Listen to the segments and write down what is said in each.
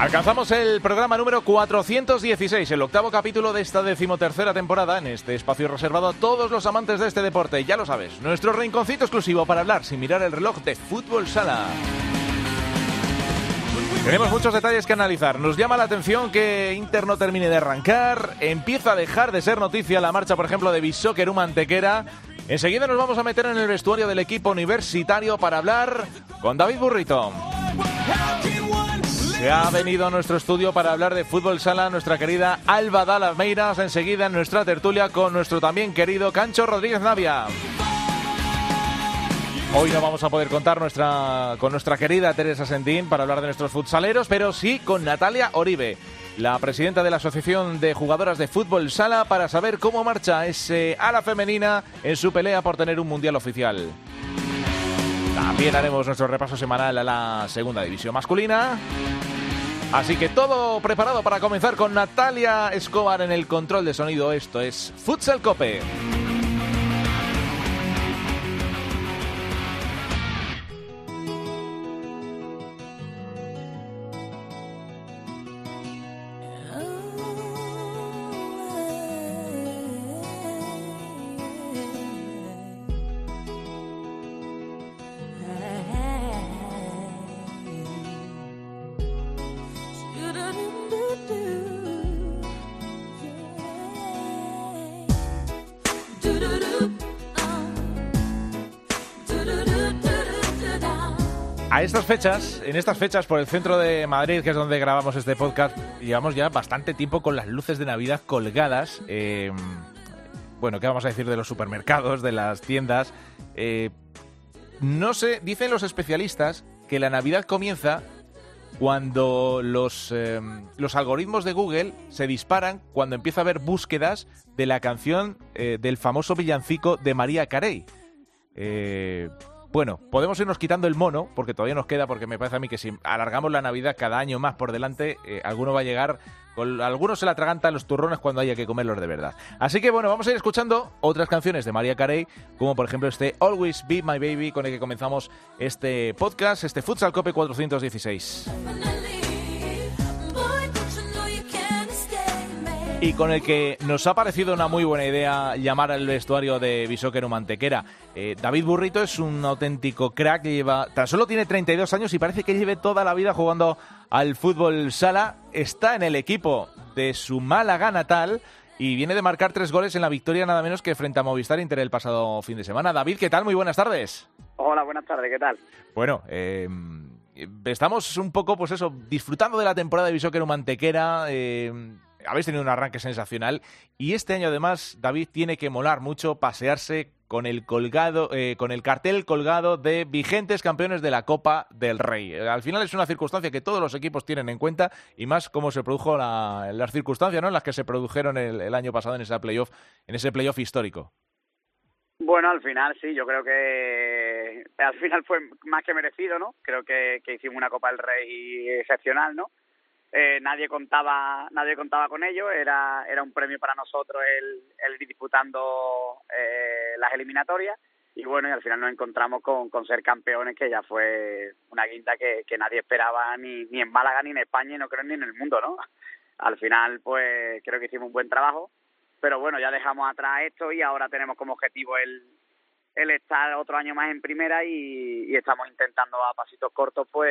Alcanzamos el programa número 416, el octavo capítulo de esta decimotercera temporada en este espacio reservado a todos los amantes de este deporte. Ya lo sabes, nuestro rinconcito exclusivo para hablar sin mirar el reloj de fútbol sala. Tenemos muchos detalles que analizar. Nos llama la atención que Inter no termine de arrancar. Empieza a dejar de ser noticia la marcha, por ejemplo, de Bishoker Mantequera. Enseguida nos vamos a meter en el vestuario del equipo universitario para hablar con David Burrito. Se ha venido a nuestro estudio para hablar de fútbol sala nuestra querida Alba Dalameiras. Enseguida en nuestra tertulia con nuestro también querido Cancho Rodríguez Navia. Hoy no vamos a poder contar nuestra, con nuestra querida Teresa Sentín para hablar de nuestros futsaleros, pero sí con Natalia Oribe la presidenta de la Asociación de Jugadoras de Fútbol Sala, para saber cómo marcha ese ala femenina en su pelea por tener un mundial oficial. También haremos nuestro repaso semanal a la segunda división masculina. Así que todo preparado para comenzar con Natalia Escobar en el control de sonido. Esto es Futsal Cope. Estas fechas, en estas fechas por el centro de Madrid, que es donde grabamos este podcast, llevamos ya bastante tiempo con las luces de Navidad colgadas. Eh, bueno, ¿qué vamos a decir de los supermercados, de las tiendas? Eh, no sé, dicen los especialistas que la Navidad comienza cuando los, eh, los algoritmos de Google se disparan cuando empieza a haber búsquedas de la canción del famoso villancico de María Carey. Bueno, podemos irnos quitando el mono, porque todavía nos queda, porque me parece a mí que si alargamos la Navidad cada año más por delante, eh, alguno va a llegar, con, algunos se la atragantan los turrones cuando haya que comerlos de verdad. Así que bueno, vamos a ir escuchando otras canciones de María Carey, como por ejemplo este Always Be My Baby, con el que comenzamos este podcast, este Futsal Cope 416. Y con el que nos ha parecido una muy buena idea llamar al vestuario de Bisóquero Mantequera. Eh, David Burrito es un auténtico crack que lleva, tan solo tiene 32 años y parece que lleve toda la vida jugando al fútbol sala. Está en el equipo de su Málaga natal y viene de marcar tres goles en la victoria nada menos que frente a Movistar Inter el pasado fin de semana. David, ¿qué tal? Muy buenas tardes. Hola, buenas tardes, ¿qué tal? Bueno, eh, estamos un poco, pues eso, disfrutando de la temporada de Bisóquero Mantequera. Eh, habéis tenido un arranque sensacional y este año además David tiene que molar mucho pasearse con el colgado, eh, con el cartel colgado de vigentes campeones de la Copa del Rey. Al final es una circunstancia que todos los equipos tienen en cuenta y más cómo se produjo las circunstancias, ¿no? En las que se produjeron el, año pasado en ese playoff, en ese playoff histórico. Bueno, al final sí, yo creo que al final fue más que merecido, ¿no? Creo que, que hicimos una Copa del Rey excepcional, ¿no? Eh, nadie contaba nadie contaba con ello. Era era un premio para nosotros el, el ir disputando eh, las eliminatorias. Y bueno y al final nos encontramos con, con ser campeones que ya fue una guinda que, que nadie esperaba ni, ni en Málaga ni en España y no creo ni en el mundo no al final pues creo que hicimos un buen trabajo. Pero bueno ya dejamos atrás esto y ahora tenemos como objetivo el el estar otro año más en primera y, estamos intentando a pasitos cortos pues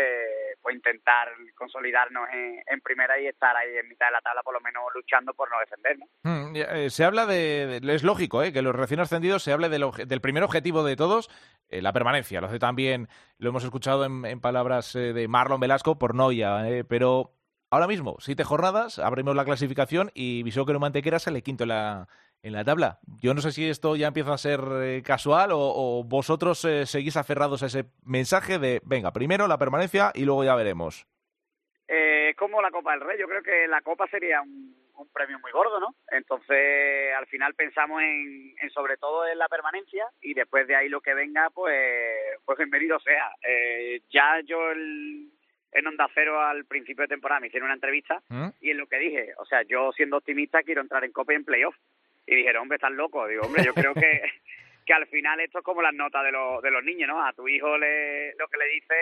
pues intentar consolidarnos en, primera y estar ahí en mitad de la tabla por lo menos luchando por no defendernos. Mm, eh, se habla de, es lógico ¿eh? que los recién ascendidos se hable del, primer objetivo de todos, eh, la permanencia. Lo hace también, lo hemos escuchado en, palabras eh, de Marlon Velasco por Noia, pero ahora mismo, siete jornadas, abrimos la clasificación y Visó que no Mantequera sale quinto en la en la tabla. Yo no sé si esto ya empieza a ser eh, casual o, vosotros eh, seguís aferrados a ese mensaje de, venga, primero la permanencia y luego ya veremos. Eh, como la Copa del Rey, yo creo que la Copa sería un, un premio muy gordo, ¿no? Entonces, al final pensamos en, en, sobre todo en la permanencia y después de ahí lo que venga, pues, pues bienvenido sea. Eh, ya yo el, en Onda Cero al principio de temporada me hicieron una entrevista ¿Mm? y en lo que dije, o sea, yo siendo optimista quiero entrar en Copa y en Playoff. Y dijeron, hombre, estás loco. Digo, hombre, yo creo que, que al final esto es como las notas de, los de los niños, ¿no? A tu hijo le, lo que le dice,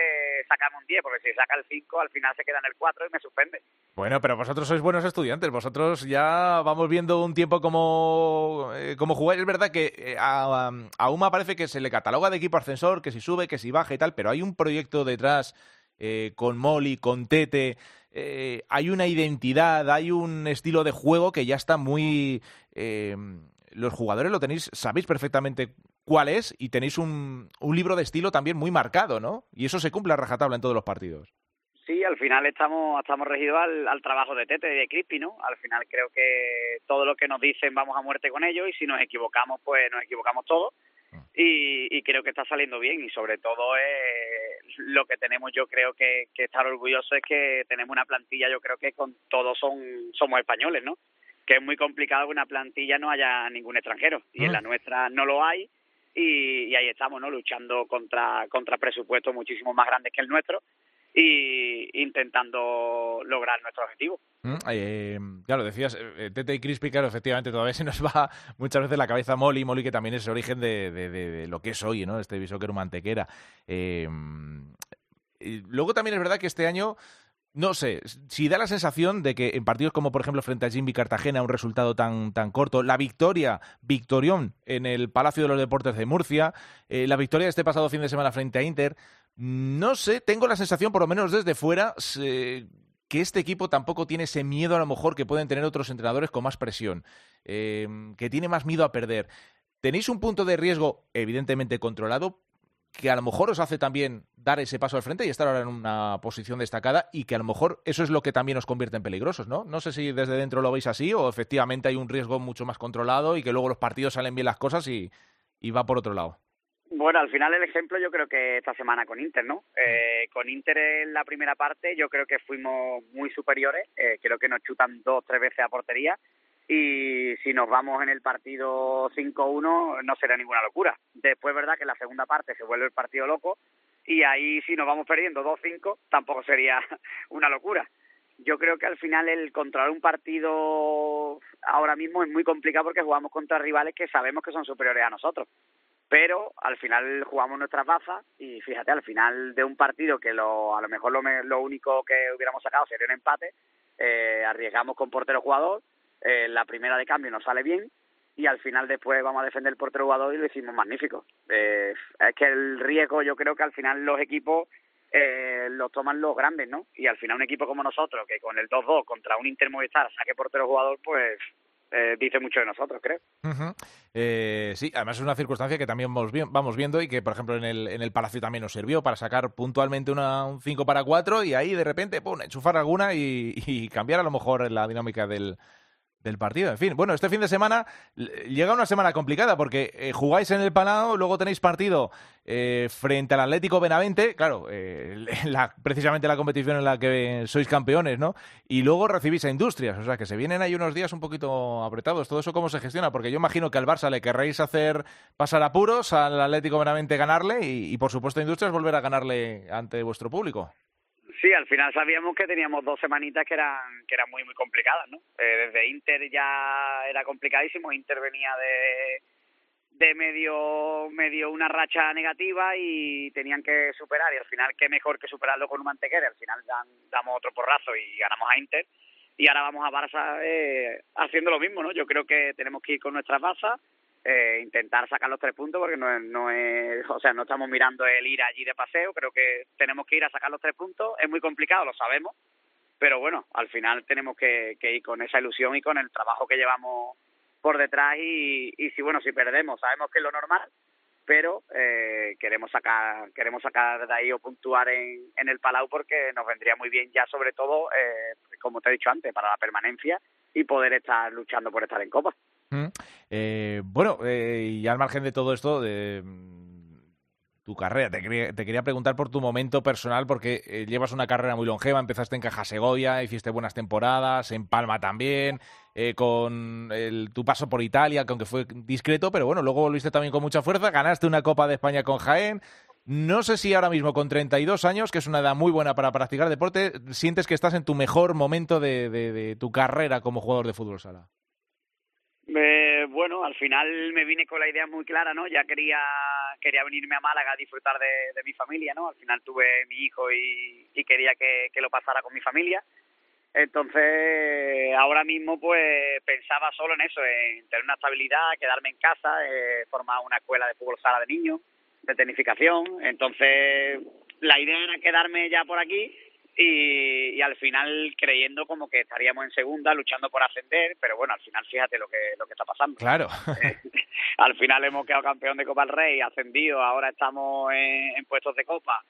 sacamos un 10, porque si saca el 5, al final se queda en el 4 y me suspende. Bueno, pero vosotros sois buenos estudiantes, vosotros ya vamos viendo un tiempo como, eh, como jugáis. Es verdad que eh, a, a UMA parece que se le cataloga de equipo ascensor, que si sube, que si baja y tal, pero hay un proyecto detrás eh, con Molly, con Tete, eh, hay una identidad, hay un estilo de juego que ya está muy... Eh, los jugadores lo tenéis, sabéis perfectamente cuál es y tenéis un, un libro de estilo también muy marcado, ¿no? Y eso se cumple a rajatabla en todos los partidos. Sí, al final estamos estamos regidos al, al, trabajo de Tete y de Crispy, ¿no? Al final creo que todo lo que nos dicen vamos a muerte con ellos y si nos equivocamos, pues nos equivocamos todos. Ah. Y, y creo que está saliendo bien y sobre todo eh, lo que tenemos yo creo que, que estar orgulloso es que tenemos una plantilla yo creo que con todos son somos españoles, ¿no? Que es muy complicado que una plantilla no haya ningún extranjero y en la nuestra no lo hay y, y ahí estamos, ¿no? Luchando contra contra presupuestos muchísimo más grandes que el nuestro y intentando lograr nuestro objetivo. Mm, eh, claro, decías, eh, eh, Tete y Crispy, claro, efectivamente todavía se nos va muchas veces la cabeza Molly, Molly que también es el origen de, de, lo que es hoy, ¿no? Este bisóquero mantequera. Eh, y luego también es verdad que este año no sé, si da la sensación de que en partidos como por ejemplo frente a Jimmy Cartagena, un resultado tan, tan corto, la victoria, victorión en el Palacio de los Deportes de Murcia, la victoria de este pasado fin de semana frente a Inter, no sé, tengo la sensación, por lo menos desde fuera, que este equipo tampoco tiene ese miedo a lo mejor que pueden tener otros entrenadores con más presión, eh, que tiene más miedo a perder. Tenéis un punto de riesgo evidentemente controlado, que a lo mejor os hace también dar ese paso al frente y estar ahora en una posición destacada y que a lo mejor eso es lo que también os convierte en peligrosos, ¿no? No sé si desde dentro lo veis así o efectivamente hay un riesgo mucho más controlado y que luego los partidos salen bien las cosas y va por otro lado. Bueno, al final el ejemplo yo creo que esta semana con Inter, ¿no? Eh, con Inter en la primera parte yo creo que fuimos muy superiores, eh, creo que nos chutan dos, tres veces a portería y si nos vamos en el partido 5-1 no será ninguna locura. Después, verdad que en la segunda parte se vuelve el partido loco y ahí si nos vamos perdiendo 2-5 tampoco sería una locura. Yo creo que al final el controlar un partido ahora mismo es muy complicado porque jugamos contra rivales que sabemos que son superiores a nosotros. Pero al final jugamos nuestras bazas y fíjate, al final de un partido que lo, a lo mejor lo, lo único que hubiéramos sacado sería un empate, eh, arriesgamos con portero jugador, eh, la primera de cambio nos sale bien y al final después vamos a defender el portero jugador y lo hicimos magnífico. Eh, es que el riesgo yo creo que al final los equipos eh, los toman los grandes, ¿no? Y al final un equipo como nosotros, que con el 2-2 contra un Inter Movistar saque portero jugador, pues eh, dice mucho de nosotros, creo. Eh, sí, además es una circunstancia que también vamos, vamos viendo y que, por ejemplo, en el, en el Palacio también nos sirvió para sacar puntualmente una, un 5 para 4 y ahí de repente, pum, enchufar alguna y, y cambiar a lo mejor la dinámica del, del partido. En fin, bueno, este fin de semana llega una semana complicada porque eh, jugáis en el Palau, luego tenéis partido eh, frente al Atlético Benavente, claro, eh, la, precisamente la competición en la que sois campeones, ¿no? Y luego recibís a Industrias, o sea que se vienen ahí unos días un poquito apretados. ¿Todo eso cómo se gestiona? Porque yo imagino que al Barça le querréis hacer pasar apuros, al Atlético Benavente ganarle y, y por supuesto a Industrias volver a ganarle ante vuestro público. Sí, al final sabíamos que teníamos dos semanitas que eran que eran muy muy complicadas, ¿no? Eh, desde Inter ya era complicadísimo, Inter venía de de medio medio una racha negativa y tenían que superar. Y al final qué mejor que superarlo con un mantequera, al final dan, damos otro porrazo y ganamos a Inter. Y ahora vamos a Barça eh, haciendo lo mismo, ¿no? Yo creo que tenemos que ir con nuestras bazas eh, intentar sacar los tres puntos porque no no es, o sea, no estamos mirando el ir allí de paseo, creo que tenemos que ir a sacar los tres puntos, es muy complicado, lo sabemos, pero bueno, al final tenemos que, que ir con esa ilusión y con el trabajo que llevamos por detrás y, y si bueno, si perdemos, sabemos que es lo normal, pero eh, queremos sacar queremos sacar de ahí o puntuar en, en el Palau porque nos vendría muy bien ya sobre todo, eh, como te he dicho antes, para la permanencia y poder estar luchando por estar en Copa. Mm. Eh, bueno, eh, y al margen de todo esto, de, tu carrera. Te quería, preguntar por tu momento personal, porque eh, llevas una carrera muy longeva, empezaste en Caja Segovia, hiciste buenas temporadas, en Palma también, con tu paso por Italia, que aunque fue discreto, pero bueno, luego volviste también con mucha fuerza, ganaste una Copa de España con Jaén. No sé si ahora mismo con 32 años, que es una edad muy buena para practicar deporte, sientes que estás en tu mejor momento de tu carrera como jugador de fútbol sala. Eh, bueno, al final me vine con la idea muy clara, ¿no? Ya quería quería venirme a Málaga a disfrutar de, mi familia, ¿no? Al final tuve mi hijo y, quería que, que, lo pasara con mi familia. Entonces, ahora mismo pues pensaba solo en eso, en tener una estabilidad, quedarme en casa, eh, formar una escuela de fútbol sala de niños, de tecnificación. Entonces, la idea era quedarme ya por aquí y, y, al final creyendo como que estaríamos en segunda luchando por ascender, pero bueno, al final fíjate lo que lo que está pasando. Claro. al final hemos quedado campeón de Copa del Rey, ascendido, ahora estamos en, en puestos de Copa.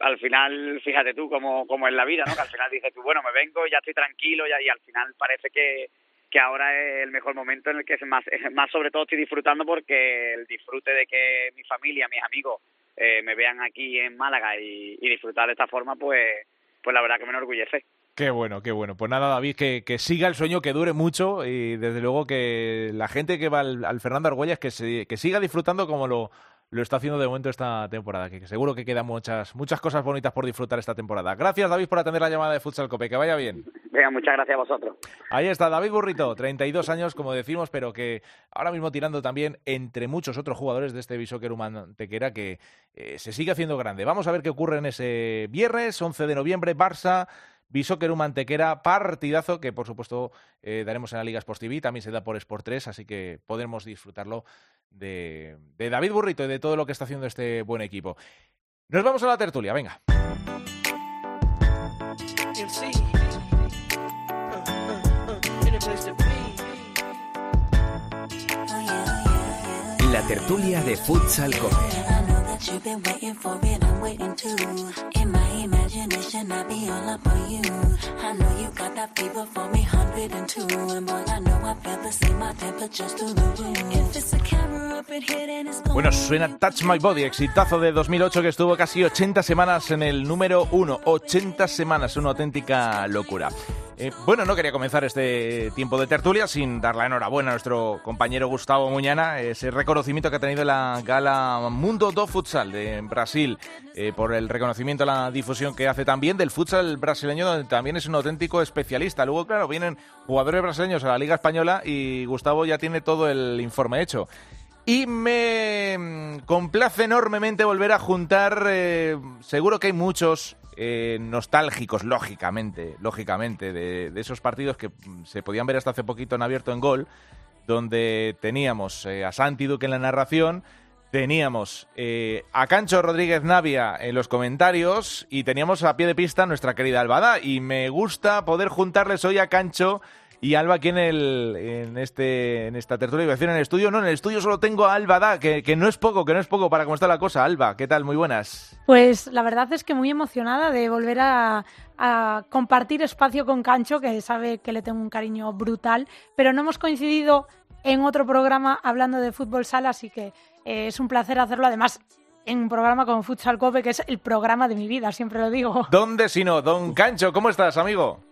Al final, fíjate tú cómo, cómo es la vida, ¿no? Que al final dices tú, bueno, me vengo, ya estoy tranquilo ya, y al final parece que, que ahora es el mejor momento en el que más, más sobre todo estoy disfrutando porque el disfrute de que mi familia, mis amigos eh, me vean aquí en Málaga y, y disfrutar de esta forma, pues pues la verdad que me enorgullece. Qué bueno, qué bueno. Pues nada, David, que, siga el sueño, que dure mucho y desde luego que la gente que va al, al Fernando Argüelles que, que siga disfrutando como lo, lo está haciendo de momento esta temporada, que, seguro que quedan muchas, muchas cosas bonitas por disfrutar esta temporada. Gracias, David, por atender la llamada de Futsal Cope. Que vaya bien. Venga, muchas gracias a vosotros. Ahí está, David Burrito, 32 años, como decimos, pero que ahora mismo tirando también entre muchos otros jugadores de este Bishoker Tequera que eh, se sigue haciendo grande. Vamos a ver qué ocurre en ese viernes, 11 de noviembre, Barça. Bishoker Mantequera, partidazo que por supuesto eh, daremos en la Liga Sports TV, también se da por Sport 3, así que podremos disfrutarlo de, de David Burrito y de todo lo que está haciendo este buen equipo. Nos vamos a la tertulia, venga. La tertulia de Futsal Cope. You've been waiting for it, I'm waiting too. In my imagination, I be all up on you. I know you got that fever for me, 102. And boy, I know I feel the same, my temperature's through the roof. If it's a camera Bueno, suena Touch My Body, exitazo de 2008 que estuvo casi 80 semanas en el número 1. 80 semanas, una auténtica locura. Eh, bueno, no quería comenzar este tiempo de tertulia sin dar la enhorabuena a nuestro compañero Gustavo Muñana, ese reconocimiento que ha tenido la gala Mundo do Futsal de Brasil, eh, por el reconocimiento a la difusión que hace también del futsal brasileño, donde también es un auténtico especialista. Luego, claro, vienen jugadores brasileños a la Liga Española y Gustavo ya tiene todo el informe hecho. Y me mm, complace enormemente volver a juntar, eh, seguro que hay muchos eh, nostálgicos, lógicamente, lógicamente, de, esos partidos que se podían ver hasta hace poquito en abierto en gol, donde teníamos eh, a Santi Duque en la narración, teníamos eh, a Cancho Rodríguez Navia en los comentarios y teníamos a pie de pista nuestra querida Albada. Y me gusta poder juntarles hoy a Cancho y Alba aquí en, el, en, este, en esta tertulia, iba a decir en el estudio, no, en el estudio solo tengo a Alba Da, que, que no es poco, que no es poco para cómo está la cosa. Alba, ¿qué tal? Muy buenas. Pues la verdad es que muy emocionada de volver a, a compartir espacio con Cancho, que sabe que le tengo un cariño brutal, pero no hemos coincidido en otro programa hablando de fútbol sala, así que eh, es un placer hacerlo. Además, en un programa como Futsal Cope, que es el programa de mi vida, siempre lo digo. ¿Dónde si no? Don Cancho, ¿cómo estás, amigo?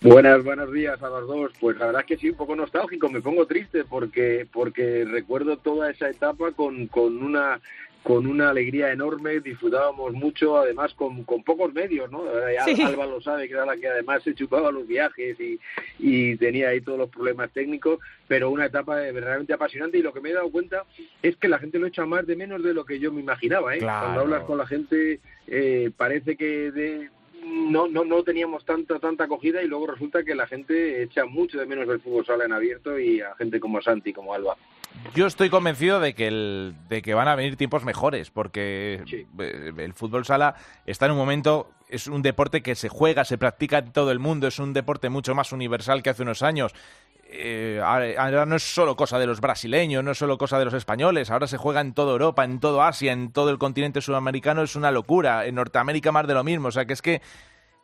Buenas, buenos días a los dos. Pues la verdad es que sí, un poco nostálgico, me pongo triste porque porque recuerdo toda esa etapa con, con una con una alegría enorme, disfrutábamos mucho, además con, con pocos medios, ¿no? Sí. Alba lo sabe, que era la que además se chupaba los viajes y, y tenía ahí todos los problemas técnicos, pero una etapa verdaderamente apasionante y lo que me he dado cuenta es que la gente lo echa más de menos de lo que yo me imaginaba, ¿eh? Claro. Cuando hablas con la gente eh, parece que de, no, no, no teníamos tanta, tanta acogida y luego resulta que la gente echa mucho de menos el fútbol sala en abierto y a gente como Santi, como Alba. Yo estoy convencido de que, el, de que van a venir tiempos mejores, porque sí. el fútbol sala está en un momento, es un deporte que se juega, se practica en todo el mundo, es un deporte mucho más universal que hace unos años. Eh, ahora no es solo cosa de los brasileños, no es solo cosa de los españoles, ahora se juega en toda Europa, en todo Asia, en todo el continente sudamericano, es una locura, en Norteamérica más de lo mismo, o sea que es que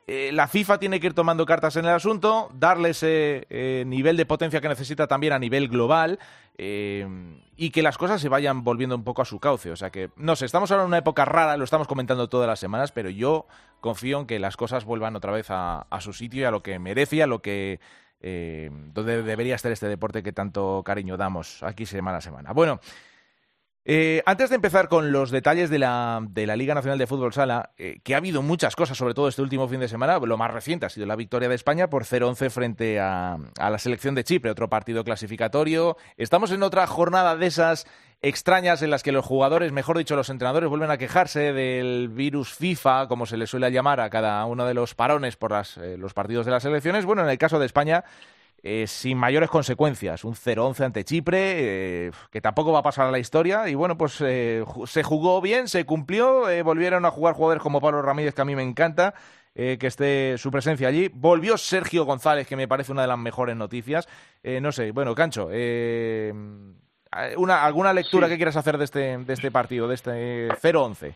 eh, la FIFA tiene que ir tomando cartas en el asunto, darle ese eh, nivel de potencia que necesita también a nivel global y que las cosas se vayan volviendo un poco a su cauce. O sea que, no sé, estamos ahora en una época rara, lo estamos comentando todas las semanas, pero yo confío en que las cosas vuelvan otra vez a, a su sitio y a lo que merece, a lo que donde debería estar este deporte que tanto cariño damos aquí semana a semana. Bueno. Eh, antes de empezar con los detalles de la, de la Liga Nacional de Fútbol Sala, eh, que ha habido muchas cosas, sobre todo este último fin de semana, lo más reciente ha sido la victoria de España por 0-11 frente a, la selección de Chipre, otro partido clasificatorio. Estamos en otra jornada de esas extrañas en las que los jugadores, mejor dicho, los entrenadores, vuelven a quejarse del virus FIFA, como se le suele llamar a cada uno de los parones por eh, los partidos de las selecciones. Bueno, en el caso de España eh, sin mayores consecuencias. Un 0-11 ante Chipre, eh, que tampoco va a pasar a la historia. Y bueno, pues eh, se jugó bien, se cumplió. Eh, volvieron a jugar jugadores como Pablo Ramírez, que a mí me encanta. Eh, que esté su presencia allí. Volvió Sergio González, que me parece una de las mejores noticias. Eh, no sé, bueno, Cancho, eh, una, ¿alguna lectura Sí. que quieras hacer de este, de este partido, de este 0-11?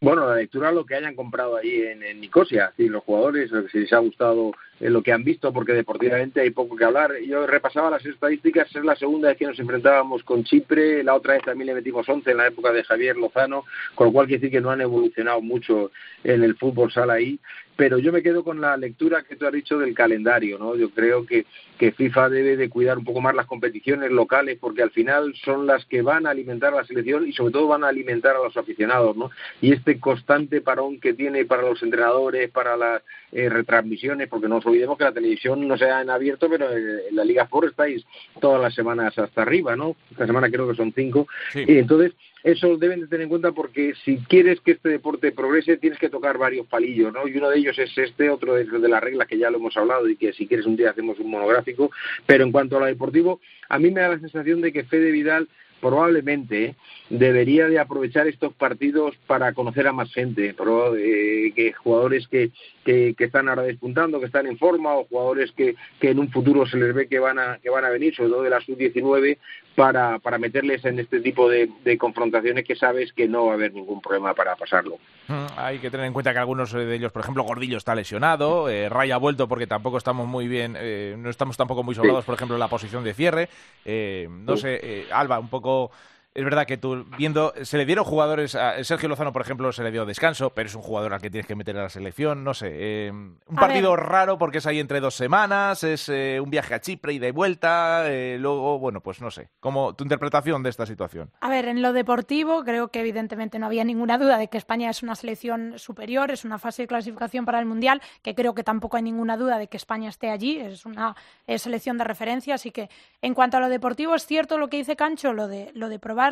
Bueno, la lectura lo que hayan comprado ahí en, en Nicosia, sí, los jugadores, si les ha gustado eh, lo que han visto, porque deportivamente hay poco que hablar. Yo repasaba las estadísticas, es la segunda vez que nos enfrentábamos con Chipre, la otra vez también le metimos 11 en la época de Javier Lozano, con lo cual quiere decir que no han evolucionado mucho en el fútbol sala ahí. Pero yo me quedo con la lectura que tú has dicho del calendario, ¿no? Yo creo que, que FIFA debe de cuidar un poco más las competiciones locales, porque al final son las que van a alimentar a la selección y sobre todo van a alimentar a los aficionados, ¿no? Y este constante parón que tiene para los entrenadores, para las eh, retransmisiones, porque no nos olvidemos que la televisión no se ha en abierto, pero en la Liga Sport estáis todas las semanas hasta arriba, ¿no? Esta semana creo que son cinco. Sí. Y entonces, eso deben de tener en cuenta porque si quieres que este deporte progrese, tienes que tocar varios palillos, ¿no? Y uno de ellos es este, otro es de las reglas que ya lo hemos hablado y que si quieres un día hacemos un monográfico. Pero en cuanto a lo deportivo, a mí me da la sensación de que Fede Vidal probablemente debería de aprovechar estos partidos para conocer a más gente, pero, eh, que jugadores que, que, que, están ahora despuntando, que están en forma, o jugadores que, que en un futuro se les ve que van a, que van a venir, sobre todo de la sub-19, para, para meterles en este tipo de, de, confrontaciones que sabes que no va a haber ningún problema para pasarlo. Mm, hay que tener en cuenta que algunos de ellos, por ejemplo, Gordillo está lesionado, eh, Ray ha vuelto porque tampoco estamos muy bien, eh, no estamos tampoco muy sobrados, sí. por ejemplo, en la posición de cierre. Eh, no sí. sé, Alba, un poco es verdad que tú, viendo, se le dieron jugadores, a Sergio Lozano, por ejemplo, se le dio descanso, pero es un jugador al que tienes que meter a la selección, no sé. Eh, un a partido ver. raro porque es ahí entre dos semanas, es eh, un viaje a Chipre y de vuelta, eh, luego, bueno, pues no sé. como tu interpretación de esta situación? A ver, en lo deportivo, creo que evidentemente no había ninguna duda de que España es una selección superior, es una fase de clasificación para el Mundial, que creo que tampoco hay ninguna duda de que España esté allí, es una selección de referencia, así que en cuanto a lo deportivo, es cierto lo que dice Cancho, lo de, lo de probar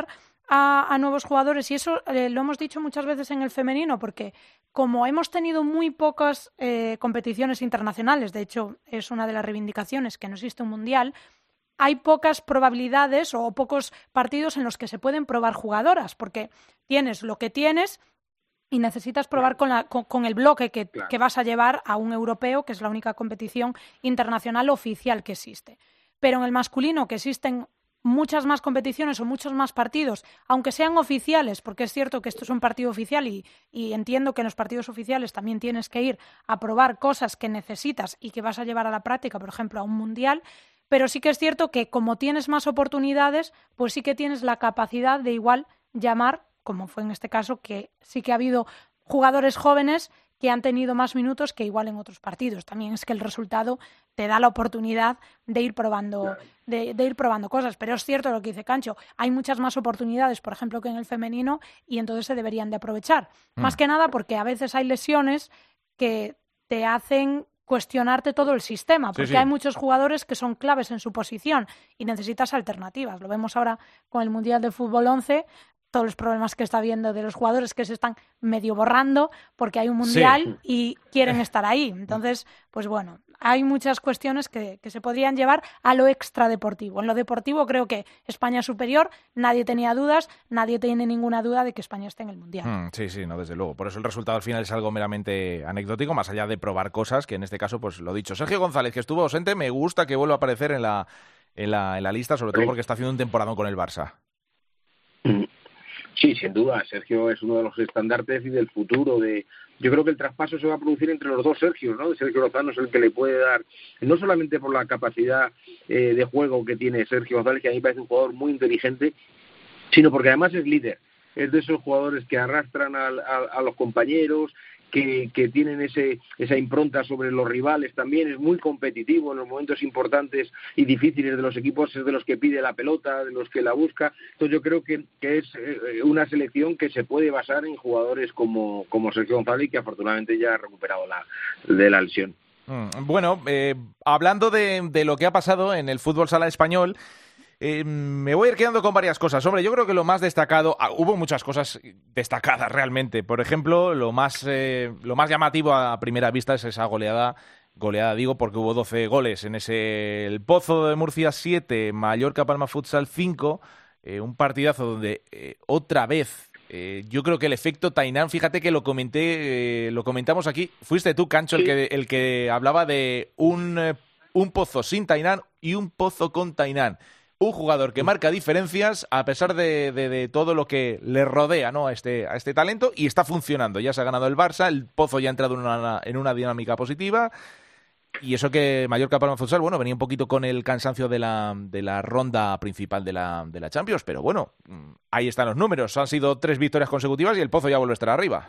a, a, nuevos jugadores y eso eh, lo hemos dicho muchas veces en el femenino porque como hemos tenido muy pocas eh, competiciones internacionales, de hecho es una de las reivindicaciones que no existe un mundial, hay pocas probabilidades o pocos partidos en los que se pueden probar jugadoras porque tienes lo que tienes y necesitas probar con, la, con, con el bloque que, claro. que vas a llevar a un europeo, que es la única competición internacional oficial que existe. Pero en el masculino, que existen muchas más competiciones o muchos más partidos, aunque sean oficiales, porque es cierto que esto es un partido oficial y, entiendo que en los partidos oficiales también tienes que ir a probar cosas que necesitas y que vas a llevar a la práctica, por ejemplo, a un mundial, pero sí que es cierto que como tienes más oportunidades, pues sí que tienes la capacidad de igual llamar, como fue en este caso, que sí que ha habido jugadores jóvenes que han tenido más minutos que igual en otros partidos. También es que el resultado te da la oportunidad de ir probando, claro. de, de, ir probando cosas. Pero es cierto lo que dice Cancho, hay muchas más oportunidades, por ejemplo, que en el femenino, y entonces se deberían de aprovechar. Mm. Más que nada porque a veces hay lesiones que te hacen cuestionarte todo el sistema, porque sí, sí. hay muchos jugadores que son claves en su posición y necesitas alternativas. Lo vemos ahora con el Mundial de Fútbol 11, todos los problemas que está habiendo de los jugadores que se están medio borrando porque hay un mundial sí. y quieren estar ahí. Entonces, pues bueno, hay muchas cuestiones que, que, se podrían llevar a lo extradeportivo. En lo deportivo creo que España es superior, nadie tenía dudas, nadie tiene ninguna duda de que España esté en el mundial. Mm, sí, sí, no, desde luego. Por eso el resultado al final es algo meramente anecdótico, más allá de probar cosas, que en este caso, pues lo dicho. Sergio González, que estuvo ausente, me gusta que vuelva a aparecer en la, en la, en la lista, sobre todo porque está haciendo un temporadón con el Barça. Sí, sin duda. Sergio es uno de los estandartes y del futuro. de Yo creo que el traspaso se va a producir entre los dos Sergios, ¿no? Sergio Lozano es el que le puede dar, no solamente por la capacidad eh, de juego que tiene Sergio González, que a mí me parece un jugador muy inteligente, sino porque además es líder es de esos jugadores que arrastran a, a, los compañeros, que, que, tienen ese, esa impronta sobre los rivales también, es muy competitivo en los momentos importantes y difíciles de los equipos, es de los que pide la pelota, de los que la busca. Entonces yo creo que, que es eh, una selección que se puede basar en jugadores como, como Sergio González, que afortunadamente ya ha recuperado la, de la lesión. Mm, bueno, eh, hablando de, de, lo que ha pasado en el fútbol sala español, eh, me voy a ir quedando con varias cosas. Hombre, yo creo que lo más destacado, ah, hubo muchas cosas destacadas realmente. Por ejemplo, lo más, eh, lo más llamativo a primera vista es esa goleada goleada digo porque hubo 12 goles en ese el Pozo de Murcia 7, Mallorca Palma Futsal 5, eh, un partidazo donde otra vez yo creo que el efecto Tainán, fíjate que lo comenté, lo comentamos aquí, fuiste tú, Cancho, el, que, el que hablaba de un, un pozo sin Tainán y un pozo con Tainán un jugador que marca diferencias a pesar de, todo lo que le rodea ¿no? a, este, a este talento y está funcionando. Ya se ha ganado el Barça, el Pozo ya ha entrado en una, en una dinámica positiva. Y eso que Mallorca Palma Futsal, bueno, venía un poquito con el cansancio de la, de la ronda principal de la, de la Champions, pero bueno, mm, ahí están los números. Han sido tres victorias consecutivas y el Pozo ya vuelve a estar arriba.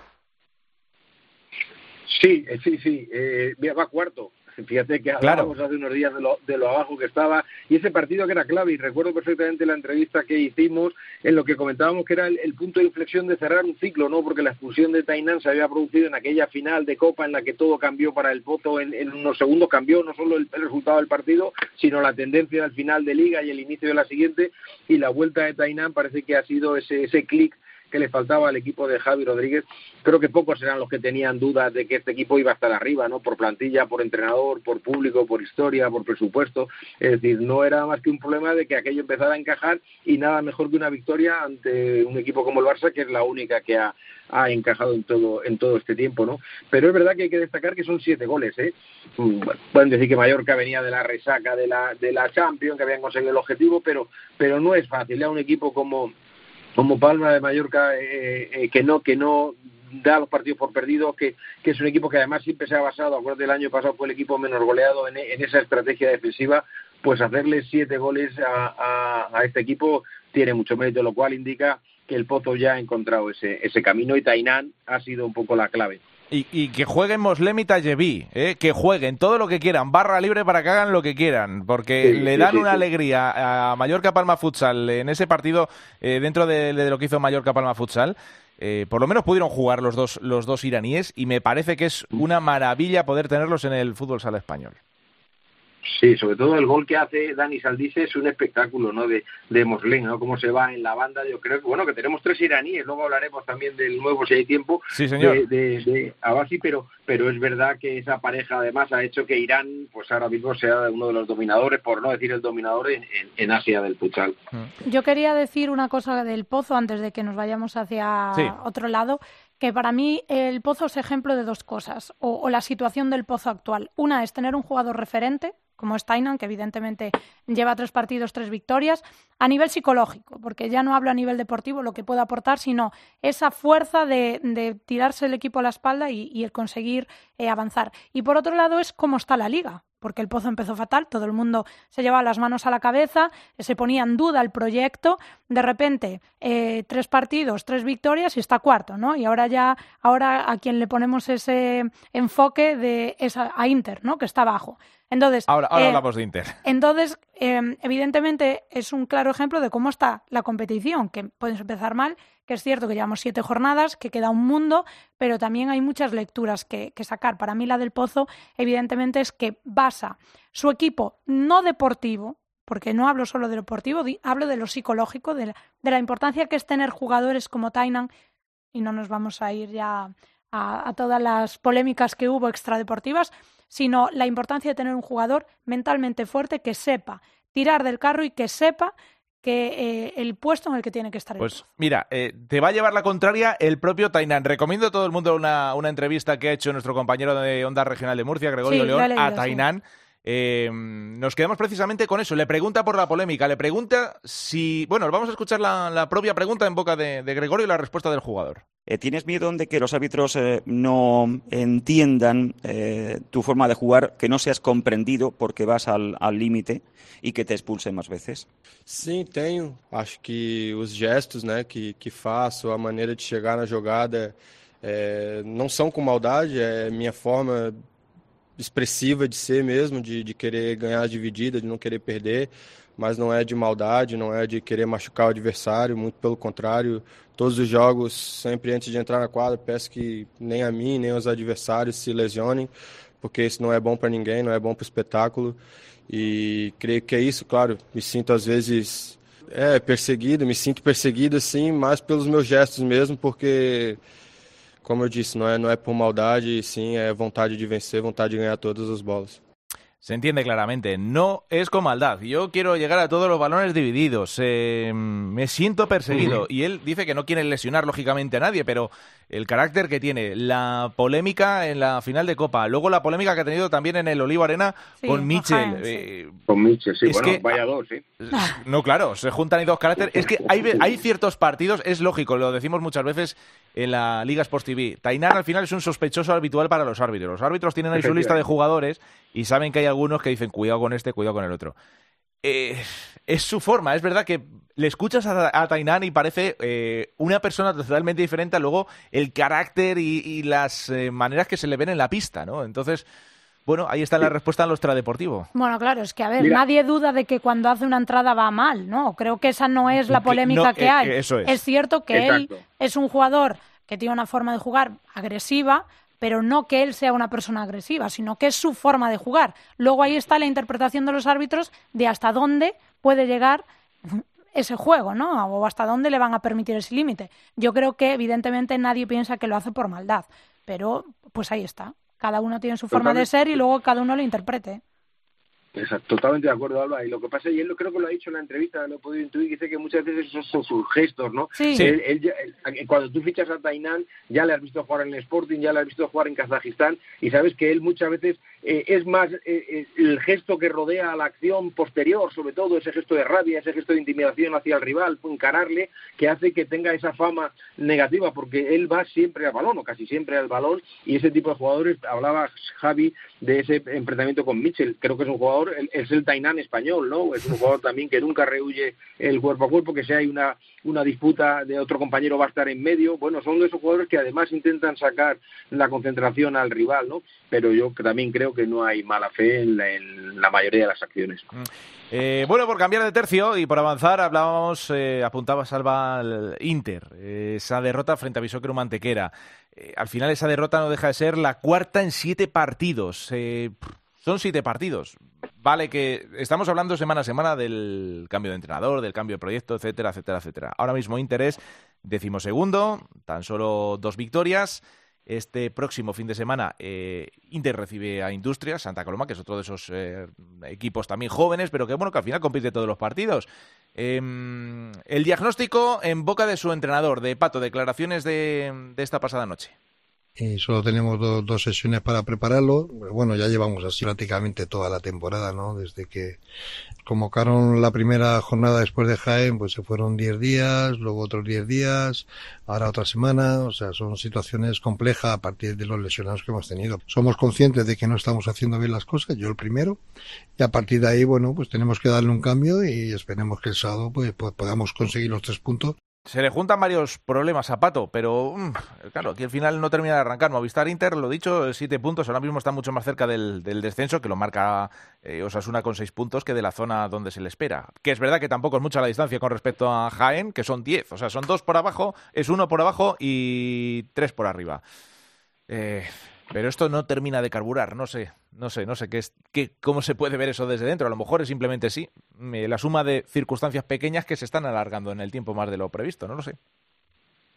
Sí, eh, sí, sí. Eh, va cuarto. Fíjate que hablábamos hace unos días de lo, de lo abajo que estaba y ese partido que era clave y recuerdo perfectamente la entrevista que hicimos en lo que comentábamos que era el, punto de inflexión de cerrar un ciclo, ¿no? Porque la expulsión de Tainan se había producido en aquella final de Copa en la que todo cambió para el Pozo en, unos segundos, cambió no solo el, resultado del partido, sino la tendencia del final de liga y el inicio de la siguiente y la vuelta de Tainan parece que ha sido ese, ese clic que le faltaba al equipo de Javi Rodríguez. Creo que pocos eran los que tenían dudas de que este equipo iba a estar arriba, ¿no? Por plantilla, por entrenador, por público, por historia, por presupuesto. Es decir, no era más que un problema de que aquello empezara a encajar y nada mejor que una victoria ante un equipo como el Barça, que es la única que ha, ha encajado en todo en todo este tiempo, ¿no? Pero es verdad que hay que destacar que son siete goles, ¿eh? Mm, pueden decir que Mallorca venía de la resaca de la de la Champions, que habían conseguido el objetivo, pero pero no es fácil. A un equipo como como Palma de Mallorca eh, eh, que no que no da los partidos por perdidos, que, es un equipo que además siempre se ha basado, acuérdate el año pasado fue el equipo menos goleado en, esa estrategia defensiva, pues hacerle siete goles a, a, este equipo tiene mucho mérito, lo cual indica que el Pozo ya ha encontrado ese, ese camino y Tainán ha sido un poco la clave. Y, que jueguen Moslem y Talleví, ¿eh? que jueguen todo lo que quieran, barra libre para que hagan lo que quieran, porque le dan una alegría a Mallorca Palma Futsal en ese partido eh, dentro de, lo que hizo Mallorca Palma Futsal. Eh, por lo menos pudieron jugar los dos, los dos iraníes y me parece que es una maravilla poder tenerlos en el fútbol sala español. Sí, sobre todo el gol que hace Dani Saldice es un espectáculo, ¿no? De, de Moslén, ¿no? Cómo se va en la banda. Yo creo que, bueno, que tenemos tres iraníes. Luego hablaremos también del nuevo, si hay tiempo, sí, señor. De, de, Abasi, pero, pero es verdad que esa pareja además ha hecho que Irán, pues ahora mismo sea uno de los dominadores, por no decir el dominador en, en, Asia del futsal. Mm. Yo quería decir una cosa del Pozo antes de que nos vayamos hacia otro lado que para mí el Pozo es ejemplo de dos cosas, o, o, la situación del Pozo actual. Una es tener un jugador referente, como Steinan, que evidentemente lleva tres partidos, tres victorias, a nivel psicológico, porque ya no hablo a nivel deportivo lo que puede aportar, sino esa fuerza de, tirarse el equipo a la espalda y, el conseguir eh, avanzar. Y por otro lado es cómo está la liga, porque el pozo empezó fatal, todo el mundo se llevaba las manos a la cabeza, se ponía en duda el proyecto, de repente eh, tres partidos, tres victorias y está cuarto, ¿no? Y ahora ya, ahora a quien le ponemos ese enfoque de esa, a Inter, ¿no? Que está abajo. Entonces, ahora, ahora eh, hablamos de Inter. Entonces, em, evidentemente, es un claro ejemplo de cómo está la competición, que puedes empezar mal, que es cierto que llevamos siete jornadas, que queda un mundo, pero también hay muchas lecturas que, sacar. Para mí, la del Pozo, evidentemente, es que basa su equipo no deportivo, porque no hablo solo de lo deportivo, hablo de lo psicológico, de la, importancia que es tener jugadores como Tainan, y no nos vamos a ir ya a, a todas las polémicas que hubo extradeportivas, sino la importancia de tener un jugador mentalmente fuerte que sepa tirar del carro y que sepa que eh, el puesto en el que tiene que estar. Pues mira, eh, te va a llevar la contraria el propio Tainan. Recomiendo a todo el mundo una, una entrevista que ha hecho nuestro compañero de Onda Regional de Murcia, Gregorio León, a Tainan. Eh, nos quedamos precisamente con eso. Le pregunta por la polémica, le pregunta si... Bueno, vamos a escuchar la, propia pregunta en boca de, Gregorio y la respuesta del jugador. Eh, ¿Tienes miedo de que los árbitros eh, no entiendan tu forma de jugar, que no seas comprendido porque vas al límite y que te expulsen más veces? Sí, tengo. Acho que los gestos né, que, que faço, a maneira de chegar na jogada, não são com maldade, é minha forma expressiva de ser mesmo, de, de querer ganhar dividida, de não querer perder, mas não é de maldade, não é de querer machucar o adversário, muito pelo contrário. Todos os jogos, sempre antes de entrar na quadra, peço que nem a mim, nem os adversários se lesionem, porque isso não é bom para ninguém, não é bom para o espetáculo. E creio que é isso, claro. Me sinto às vezes é, perseguido, me sinto perseguido assim, mais pelos meus gestos mesmo, porque como eu disse, não é, não é por maldade, sim é vontade de vencer, vontade de ganhar todas as bolas. Se entiende claramente, no es con maldad. Yo quiero llegar a todos los balones divididos. Eh, me siento perseguido. Y él dice que no quiere lesionar lógicamente a nadie, pero el carácter que tiene, la polémica en la final de Copa, luego la polémica que ha tenido también en el Olivo Arena con Michel. Eh, con Michel, sí, bueno, vaya dos, sí. No, claro, se juntan ahí dos caracteres. Es que hay, hay ciertos partidos, es lógico, lo decimos muchas veces en la Liga Sports TV. Tainan al final es un sospechoso habitual para los árbitros. Los árbitros tienen ahí su lista de jugadores y saben que hay algunos que dicen cuidado con este, cuidado con el otro. Eh, es su forma, es verdad que le escuchas a, Tainan y parece eh, una persona totalmente diferente a luego el carácter y, las eh, maneras que se le ven en la pista, ¿no? Entonces, bueno, ahí está la respuesta al deportivo. Bueno, claro, es que a ver, nadie duda de que cuando hace una entrada va mal, ¿no? Creo que esa no es la polémica que, hay. Eso es. es. cierto que él es un jugador que tiene una forma de jugar agresiva, pero no que él sea una persona agresiva, sino que es su forma de jugar. Luego ahí está la interpretación de los árbitros de hasta dónde puede llegar ese juego, ¿no? O hasta dónde le van a permitir ese límite. Yo creo que evidentemente nadie piensa que lo hace por maldad, pero pues ahí está. Cada uno tiene su forma de ser y luego cada uno lo interprete. Exacto, totalmente de acuerdo, Alba. Y lo que pasa, y él creo que lo ha dicho en la entrevista, lo he podido intuir, dice que muchas veces esos son sus gestos, ¿no? Sí. cuando tú fichas a Tainan, ya le has visto jugar en el Sporting, ya le has visto jugar en Kazajistán, y sabes que él muchas veces eh, es más eh, eh, el gesto que rodea a la acción posterior, sobre todo ese gesto de rabia, ese gesto de intimidación hacia el rival, encararle, que hace que tenga esa fama negativa, porque él va siempre al balón, o casi siempre al balón, y ese tipo de jugadores, hablaba Javi de ese enfrentamiento con Mitchell, creo que es un jugador es el Tainan español, ¿no? Es un jugador también que nunca rehuye el cuerpo a cuerpo, que si hay una, una disputa de otro compañero va a estar en medio. Bueno, son de esos jugadores que además intentan sacar la concentración al rival, ¿no? Pero yo también creo que no hay mala fe en la, mayoría de las acciones. Mm. Eh, bueno, por cambiar de tercio y por avanzar, hablábamos, eh, apuntaba Salva al Inter, esa derrota frente a Bisóquero Mantequera. Eh, al final esa derrota no deja de ser la cuarta en siete partidos. son siete partidos vale que estamos hablando semana a semana del cambio de entrenador, del cambio de proyecto, etcétera, etcétera, etcétera. Ahora mismo Inter es decimosegundo, tan solo dos victorias. Este próximo fin de semana eh, Inter recibe a Industria, Santa Coloma, que es otro de esos eh, equipos también jóvenes, pero que bueno, que al final compite todos los partidos. Em, el diagnóstico en boca de su entrenador, de Pato, declaraciones de esta pasada noche y solo tenemos dos sesiones para prepararlo. Bueno, ya llevamos así prácticamente toda la temporada, ¿no? Desde que convocaron la primera jornada después de Jaén, pues se fueron 10 días, luego otros 10 días, ahora otra semana. O sea, son situaciones complejas a partir de los lesionados que hemos tenido. Somos conscientes de que no estamos haciendo bien las cosas, yo el primero, y a partir de ahí, bueno, pues tenemos que darle un cambio y esperemos que el sábado pues, pues podamos conseguir los tres puntos se le juntan varios problemas a Pato, pero mm, claro, aquí al final no termina de arrancar. Movistar Inter, lo dicho, siete puntos, ahora mismo está mucho más cerca del, descenso, que lo marca eh, Osasuna con seis puntos, que de la zona donde se le espera. Que es verdad que tampoco es mucha la distancia con respecto a Jaén, que son diez, o sea, son dos por abajo, es uno por abajo y tres por arriba. Eh, pero esto no termina de carburar, no sé, no sé, no sé qué es, qué, cómo se puede ver eso desde dentro. A lo mejor es simplemente sí, la suma de circunstancias pequeñas que se están alargando en el tiempo más de lo previsto, no lo sé.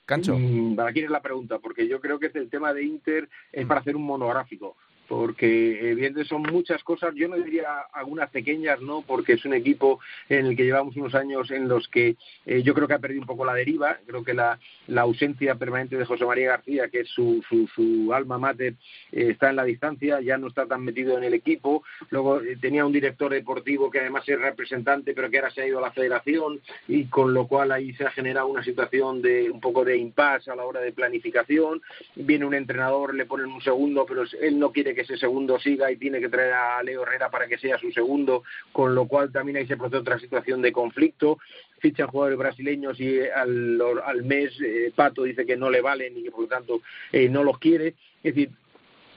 Cancho. Mm, ¿Para quién es la pregunta? Porque yo creo que el tema de Inter es para hacer un monográfico porque evidentemente son muchas cosas, yo no diría algunas pequeñas, ¿no? Porque es un equipo en el que llevamos unos años en los que eh, yo creo que ha perdido un poco la deriva, creo que la, la ausencia permanente de José María García, que es su, su, alma mater, eh, está en la distancia, ya no está tan metido en el equipo, luego eh, tenía un director deportivo que además es representante, pero que ahora se ha ido a la federación, y con lo cual ahí se ha generado una situación de un poco de impasse a la hora de planificación, viene un entrenador, le ponen un segundo, pero él no quiere que ese segundo siga y tiene que traer a Leo Herrera para que sea su segundo, con lo cual también ahí se produce otra situación de conflicto. Fichan jugadores brasileños y al, al mes eh, Pato dice que no le valen y que por lo tanto eh, no los quiere. Es decir,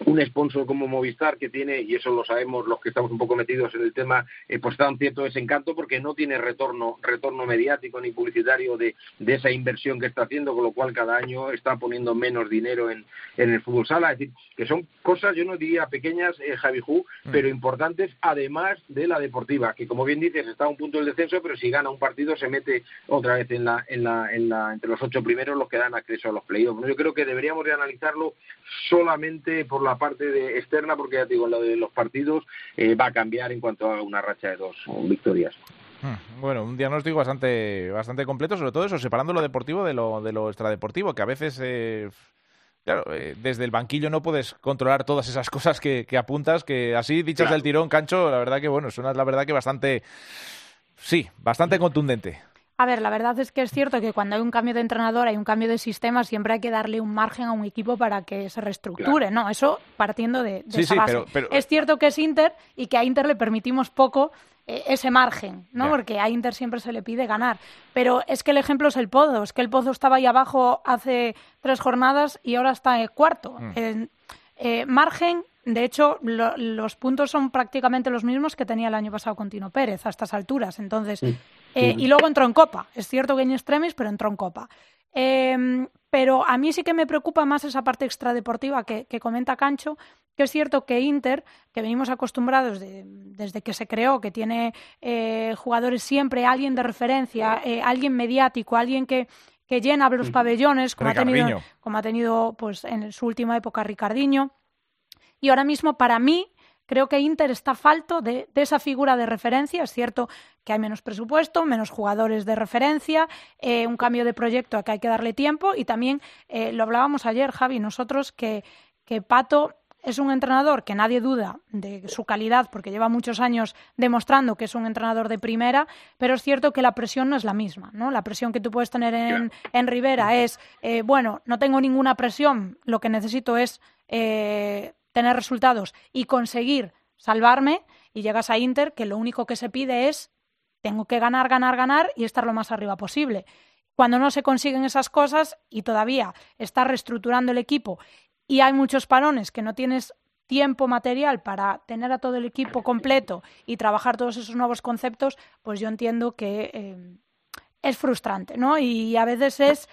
un sponsor como Movistar que tiene, y eso lo sabemos los que estamos un poco metidos en el tema, eh, pues está un cierto desencanto porque no tiene retorno, retorno mediático ni publicitario de, de, esa inversión que está haciendo, con lo cual cada año está poniendo menos dinero en, en el fútbol sala. Es decir, que son cosas, yo no diría pequeñas, eh, Javi Ju, mm. pero importantes, además de la deportiva, que como bien dices, está a un punto del descenso, pero si gana un partido se mete otra vez en la, en la, en la, entre los ocho primeros los que dan acceso a los playoffs. Yo creo que deberíamos de analizarlo solamente por la la parte de externa, porque ya te digo, lo de los partidos eh, va a cambiar en cuanto a una racha de dos victorias. Hmm, bueno, un diagnóstico bastante, bastante completo, sobre todo eso, separando lo deportivo de lo, de lo extradeportivo, que a veces, eh, claro, eh, desde el banquillo no puedes controlar todas esas cosas que, que apuntas, que así dichas claro. del tirón, Cancho, la verdad que, bueno, suena la verdad que bastante, sí, bastante contundente. A ver, la verdad es que es cierto que cuando hay un cambio de entrenador, hay un cambio de sistema, siempre hay que darle un margen a un equipo para que se reestructure, claro. ¿no? Eso partiendo de, de sí, esa sí, base. Pero, pero... Es cierto que es Inter y que a Inter le permitimos poco eh, ese margen, ¿no? Porque a Inter siempre se le pide ganar. Pero es que el ejemplo es el Pozo, es que el Pozo estaba ahí abajo hace tres jornadas y ahora está en cuarto. Mm. Eh, eh, margen de hecho, lo, los puntos son prácticamente los mismos que tenía el año pasado con Tino Pérez a estas alturas. Entonces, sí. Eh, y luego entró en Copa. Es cierto que en extremis, pero entró en Copa. Eh, pero a mí sí que me preocupa más esa parte extradeportiva que, que comenta Cancho, que es cierto que Inter, que venimos acostumbrados de, desde que se creó, que tiene eh, jugadores siempre, alguien de referencia, eh, alguien mediático, alguien que, que llena los pabellones, como ha tenido, como ha tenido pues, en su última época Ricardiño y ahora mismo, para mí, creo que Inter está falto de, de, esa figura de referencia. Es cierto que hay menos presupuesto, menos jugadores de referencia, eh, un cambio de proyecto a que hay que darle tiempo y también eh, lo hablábamos ayer, Javi, nosotros que, que Pato es un entrenador que nadie duda de su calidad porque lleva muchos años demostrando que es un entrenador de primera, pero es cierto que la presión no es la misma, ¿no? La presión que tú puedes tener en, en Rivera es, eh, bueno, no tengo ninguna presión, lo que necesito es eh, tener resultados y conseguir salvarme y llegas a Inter que lo único que se pide es tengo que ganar, ganar, ganar y estar lo más arriba posible. Cuando no se consiguen esas cosas y todavía estás reestructurando el equipo y hay muchos parones que no tienes tiempo material para tener a todo el equipo completo y trabajar todos esos nuevos conceptos, pues yo entiendo que eh, es frustrante, ¿no? Y a veces es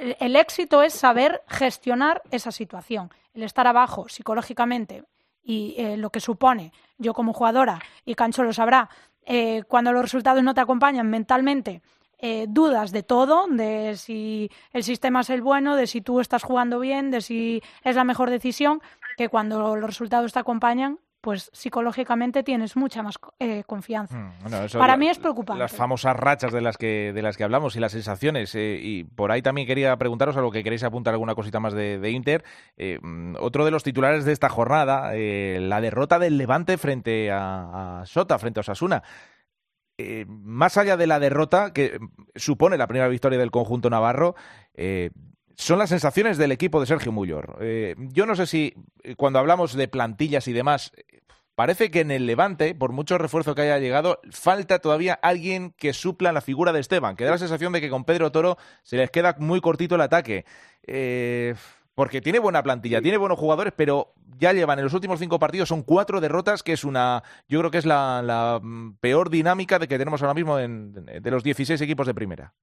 el éxito es saber gestionar esa situación, el estar abajo psicológicamente y eh, lo que supone, yo como jugadora, y Cancho lo sabrá, eh, cuando los resultados no te acompañan mentalmente, eh, dudas de todo, de si el sistema es el bueno, de si tú estás jugando bien, de si es la mejor decisión, que cuando los resultados te acompañan, pues psicológicamente tienes mucha más eh, confianza. Mm, bueno, Para la, mí es preocupante. Las famosas rachas de las que, de las que hablamos y las sensaciones. Eh, y por ahí también quería preguntaros a lo que queréis apuntar alguna cosita más de, de Inter. Eh, otro de los titulares de esta jornada, eh, la derrota del Levante frente a, a Sota, frente a Osasuna. Eh, más allá de la derrota que supone la primera victoria del conjunto navarro, eh, son las sensaciones del equipo de Sergio Mullor. Eh, yo no sé si cuando hablamos de plantillas y demás, parece que en el Levante, por mucho refuerzo que haya llegado, falta todavía alguien que supla la figura de Esteban, que da la sensación de que con Pedro Toro se les queda muy cortito el ataque. Eh, porque tiene buena plantilla, tiene buenos jugadores, pero ya llevan en los últimos cinco partidos, son cuatro derrotas, que es una, yo creo que es la, la peor dinámica de que tenemos ahora mismo en, de los 16 equipos de primera.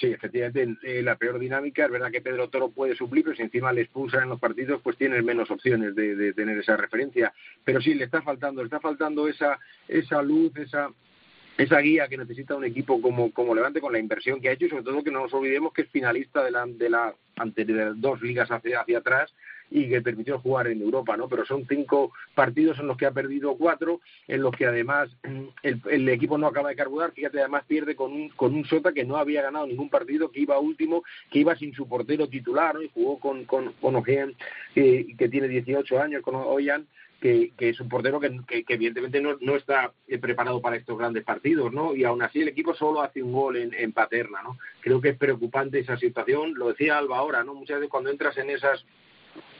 Sí, efectivamente, la peor dinámica. Es verdad que Pedro Toro puede suplir, pero si encima le expulsan en los partidos, pues tienes menos opciones de, de, tener esa referencia. Pero sí, le está faltando, le está faltando esa, esa luz, esa, esa guía que necesita un equipo como, como Levante con la inversión que ha hecho y sobre todo que no nos olvidemos que es finalista de la, de la dos ligas hacia, hacia atrás y que permitió jugar en Europa, ¿no? Pero son cinco partidos en los que ha perdido cuatro, en los que además el, el equipo no acaba de carburar, fíjate, además pierde con un, con un Sota que no había ganado ningún partido, que iba último, que iba sin su portero titular. Y jugó con, con, con Ojean, que, que tiene 18 años, con Oyan, que, es un portero que, evidentemente no, no, está preparado para estos grandes partidos, ¿no? Y aún así el equipo solo hace un gol en, en, Paterna, ¿no? Creo que es preocupante esa situación, lo decía Alba ahora, ¿no? Muchas veces cuando entras en esas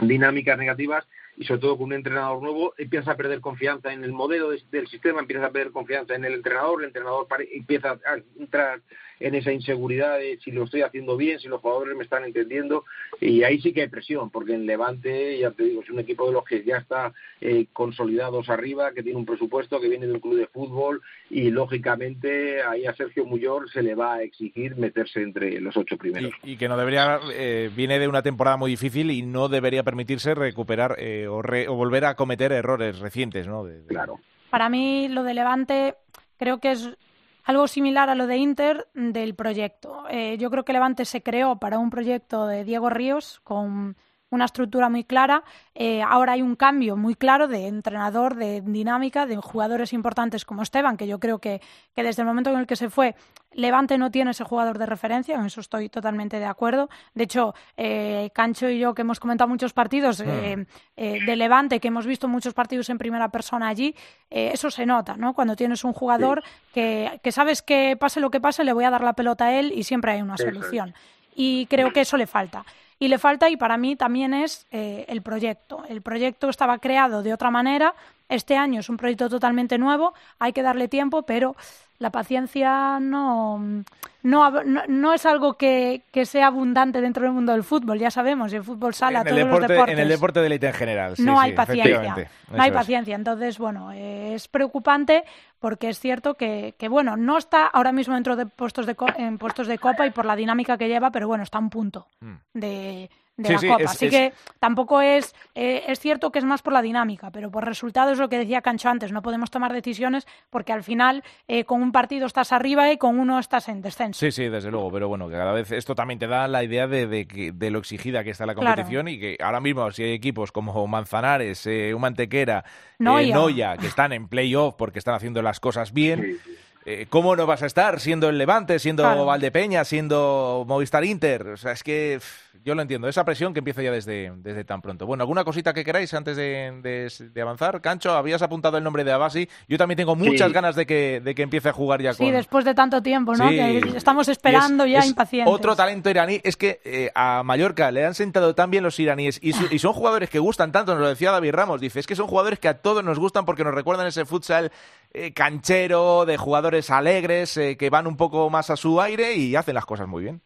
dinámicas negativas y sobre todo con un entrenador nuevo empiezas a perder confianza en el modelo de, del sistema, empiezas a perder confianza en el entrenador, el entrenador empieza a entrar en esa inseguridad de si lo estoy haciendo bien, si los jugadores me están entendiendo y ahí sí que hay presión, porque en Levante, ya te digo, es un equipo de los que ya está eh, consolidados arriba, que tiene un presupuesto, que viene del club de fútbol y lógicamente ahí a Sergio Muyor se le va a exigir meterse entre los ocho primeros. Y, y que no debería, eh, viene de una temporada muy difícil y no debería permitirse recuperar eh, o, re, o, volver a cometer errores recientes, ¿no? De, de... Claro. Para mí lo de Levante creo que es algo similar a lo de Inter del proyecto. Eh, yo creo que Levante se creó para un proyecto de Diego Ríos con una estructura muy clara. Eh, ahora hay un cambio muy claro de entrenador, de dinámica, de jugadores importantes como Esteban, que yo creo que, que, desde el momento en el que se fue, Levante no tiene ese jugador de referencia, en eso estoy totalmente de acuerdo. De hecho, eh, Cancho y yo, que hemos comentado muchos partidos eh, de Levante, que hemos visto muchos partidos en primera persona allí, eso se nota, ¿no? Cuando tienes un jugador sí. que, que, sabes que pase lo que pase, le voy a dar la pelota a él y siempre hay una solución. Y creo que eso le falta y le falta, y para mí también es eh, el proyecto. El proyecto estaba creado de otra manera, este año es un proyecto totalmente nuevo, hay que darle tiempo, pero la paciencia no, no, no, no es algo que, que, sea abundante dentro del mundo del fútbol, ya sabemos, el fútbol sala, en todos deporte, los deportes. En el deporte de élite en general. Sí, no hay paciencia. No hay paciencia. Entonces, bueno, es preocupante porque es cierto que, que, bueno, no está ahora mismo dentro de puestos de, en puestos de copa y por la dinámica que lleva, pero bueno, está a un punto mm. de de sí, la sí, Copa. es, Así es... que tampoco es, eh, es cierto que es más por la dinámica, pero por resultados es lo que decía Cancho antes, no podemos tomar decisiones porque al final eh, con un partido estás arriba y con uno estás en descenso. Sí, sí, desde luego, pero bueno, que cada vez esto también te da la idea de, de, de lo exigida que está la competición claro. y que ahora mismo si hay equipos como Manzanares, eh, Humantequera, Noia. Noia, que están en playoff porque están haciendo las cosas bien. Eh, ¿Cómo no vas a estar siendo el Levante, siendo claro. Valdepeña, siendo Movistar Inter? O sea, es que pff, yo lo entiendo, esa presión que empieza ya desde, desde tan pronto. Bueno, ¿alguna cosita que queráis antes de, de, de, avanzar? Cancho, habías apuntado el nombre de Abasi. Yo también tengo muchas sí. ganas de que, de que empiece a jugar ya con... Sí, después de tanto tiempo, ¿no? Sí. Que estamos esperando es, ya es impacientes. Otro talento iraní es que eh, a Mallorca le han sentado tan bien los iraníes y, su, y, son jugadores que gustan tanto, nos lo decía David Ramos, dice, es que son jugadores que a todos nos gustan porque nos recuerdan ese futsal eh, canchero, de jugadores alegres, eh, que van un poco más a su aire y hacen las cosas muy bien.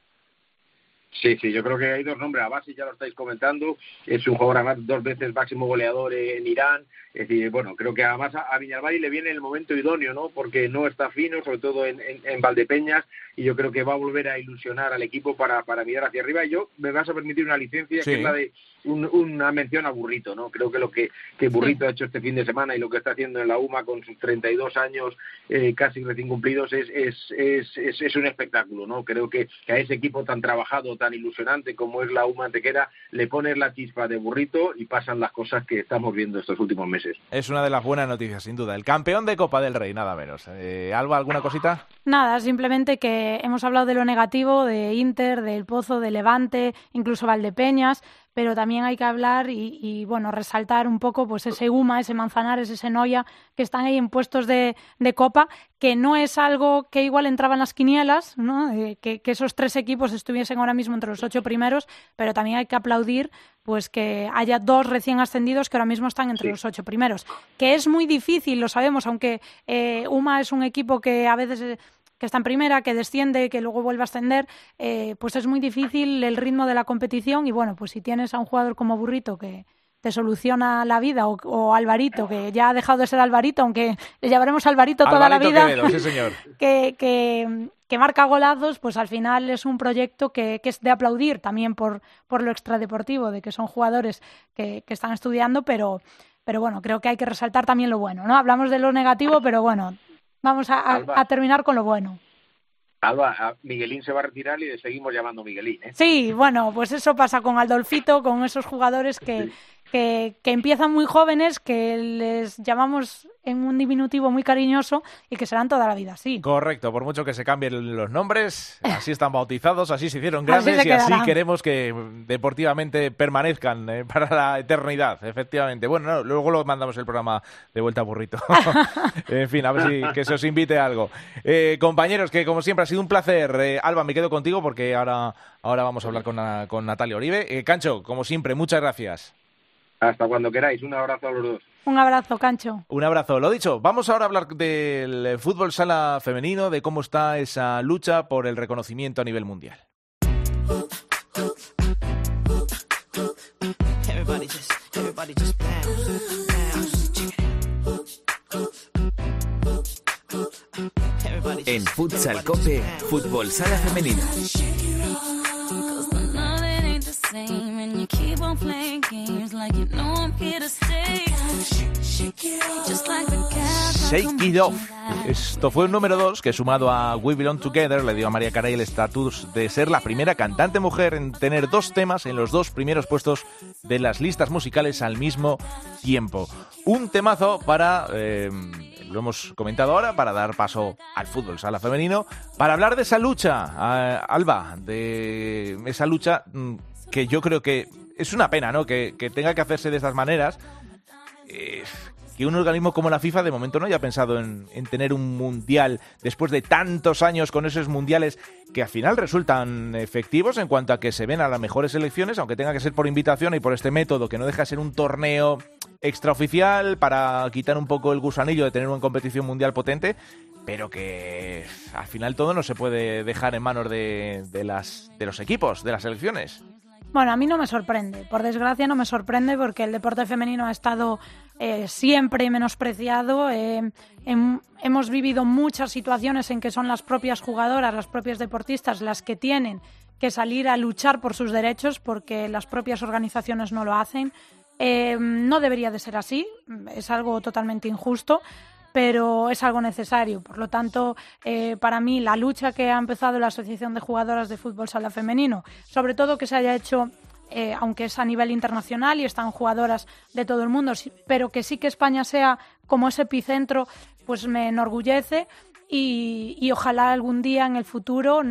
Sí, sí, yo creo que hay dos nombres. Abasi ya lo estáis comentando, es un jugador dos veces máximo goleador en Irán. Es decir, bueno, creo que además a, a Viñalbari le viene el momento idóneo, ¿no? Porque no está fino, sobre todo en, en, en, Valdepeñas, y yo creo que va a volver a ilusionar al equipo para, para mirar hacia arriba. Y yo me vas a permitir una licencia sí. que es la de un, una mención a Burrito, ¿no? Creo que lo que, que Burrito sí. ha hecho este fin de semana y lo que está haciendo en la UMA con sus 32 años eh, casi recién cumplidos es, es, es, es, es un espectáculo, ¿no? Creo que, que a ese equipo tan trabajado, tan ilusionante como es la UMA Antequera, le pones la chispa de Burrito y pasan las cosas que estamos viendo estos últimos meses. Es una de las buenas noticias, sin duda. El campeón de Copa del Rey, nada menos. Eh, Alba, ¿alguna cosita? Nada, simplemente que hemos hablado de lo negativo, de Inter, del Pozo, de Levante, incluso Valdepeñas, pero también hay que hablar y, y, bueno, resaltar un poco pues ese UMA, ese Manzanares, ese Noya, que están ahí en puestos de, de Copa, que no es algo que igual entraba en las quinielas, ¿no? Eh, que, que, esos tres equipos estuviesen ahora mismo entre los ocho primeros, pero también hay que aplaudir pues que haya dos recién ascendidos que ahora mismo están entre sí. los ocho primeros, que es muy difícil, lo sabemos, aunque eh, UMA es un equipo que a veces... Que está en primera, que desciende, que luego vuelve a ascender, eh, pues es muy difícil el ritmo de la competición y bueno, pues si tienes a un jugador como Burrito que te soluciona la vida o, o Alvarito, que ya ha dejado de ser Alvarito, aunque le llamaremos Alvarito toda Alvarito la vida, Quevedo, sí, señor. que, que, que, marca golazos, pues al final es un proyecto que, que es de aplaudir también por, por lo extradeportivo, de que son jugadores que, que están estudiando, pero, pero bueno, creo que hay que resaltar también lo bueno, ¿no? Hablamos de lo negativo, pero bueno, Vamos a, terminar con lo bueno. Alba, Miguelín se va a retirar y le seguimos llamando Miguelín. ¿eh? Sí, bueno, pues eso pasa con Aldolfito, con esos jugadores que, que, empiezan muy jóvenes, que les llamamos en un diminutivo muy cariñoso y que serán toda la vida así. Correcto, por mucho que se cambien los nombres, así están bautizados, así se hicieron grandes y así queremos que deportivamente permanezcan eh, para la eternidad, efectivamente. Bueno, luego lo mandamos el programa de vuelta a burrito. en fin, a ver si que se os invite algo. Eh, compañeros, que como siempre ha sido un placer. Eh, Alba, me quedo contigo porque ahora, ahora vamos a hablar con, con Natalia Oribe. Cancho, como siempre, muchas gracias. Hasta cuando queráis. Un abrazo a los dos. Un abrazo, Cancho. Un abrazo. Lo dicho, vamos ahora a hablar del fútbol sala femenino, de cómo está esa lucha por el reconocimiento a nivel mundial. En Futsal Cope, Fútbol Sala Femenina. Shake It Off. Esto fue un número 2 que sumado a We Belong Together le dio a María Carey el estatus de ser la primera cantante mujer en tener dos temas en los dos primeros puestos de las listas musicales al mismo tiempo. Un temazo para, eh, lo hemos comentado ahora, para dar paso al fútbol sala femenino, para hablar de esa lucha, eh, Alba, de esa lucha mm, que yo creo que es una pena, ¿no? Que, tenga que hacerse de estas maneras. Que un organismo como la FIFA de momento no haya pensado en, tener un mundial después de tantos años con esos mundiales que al final resultan efectivos en cuanto a que se ven a las mejores elecciones, aunque tenga que ser por invitación y por este método que no deja de ser un torneo extraoficial para quitar un poco el gusanillo de tener una competición mundial potente, pero que al final todo no se puede dejar en manos de, las, de los equipos, de las elecciones. Bueno, a mí no me sorprende, por desgracia no me sorprende porque el deporte femenino ha estado eh, siempre menospreciado. Eh, hemos vivido muchas situaciones en que son las propias jugadoras, las propias deportistas las que tienen que salir a luchar por sus derechos porque las propias organizaciones no lo hacen. Eh, no debería de ser así, es algo totalmente injusto pero es algo necesario. Por lo tanto, eh, para mí, la lucha que ha empezado la Asociación de Jugadoras de Fútbol Sala Femenino, sobre todo que se haya hecho eh, aunque es a nivel internacional y están jugadoras de todo el mundo, pero que sí que España sea como ese epicentro, pues me enorgullece y, ojalá algún día en el futuro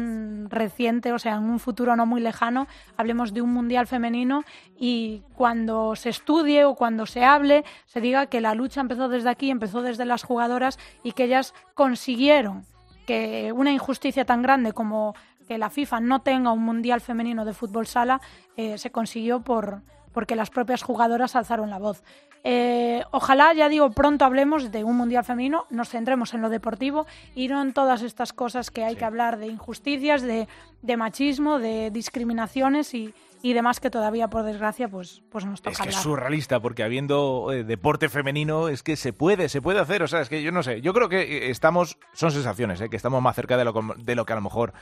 reciente, o sea, en un futuro no muy lejano, hablemos de un mundial femenino y cuando se estudie o cuando se hable, se diga que la lucha empezó desde aquí, empezó desde las jugadoras y que ellas consiguieron que una injusticia tan grande como que la FIFA no tenga un mundial femenino de fútbol sala eh, se consiguió por porque las propias jugadoras alzaron la voz. Eh, ojalá, ya digo, pronto hablemos de un Mundial femenino, nos centremos en lo deportivo y no en todas estas cosas que hay que hablar de injusticias, de, machismo, de discriminaciones y, demás que todavía, por desgracia, pues, pues nos toca Es que es surrealista, porque habiendo eh, deporte femenino es que se puede, se puede hacer. O sea, es que yo no sé, yo creo que eh, estamos, son sensaciones, que estamos más cerca de lo, de lo que a lo mejor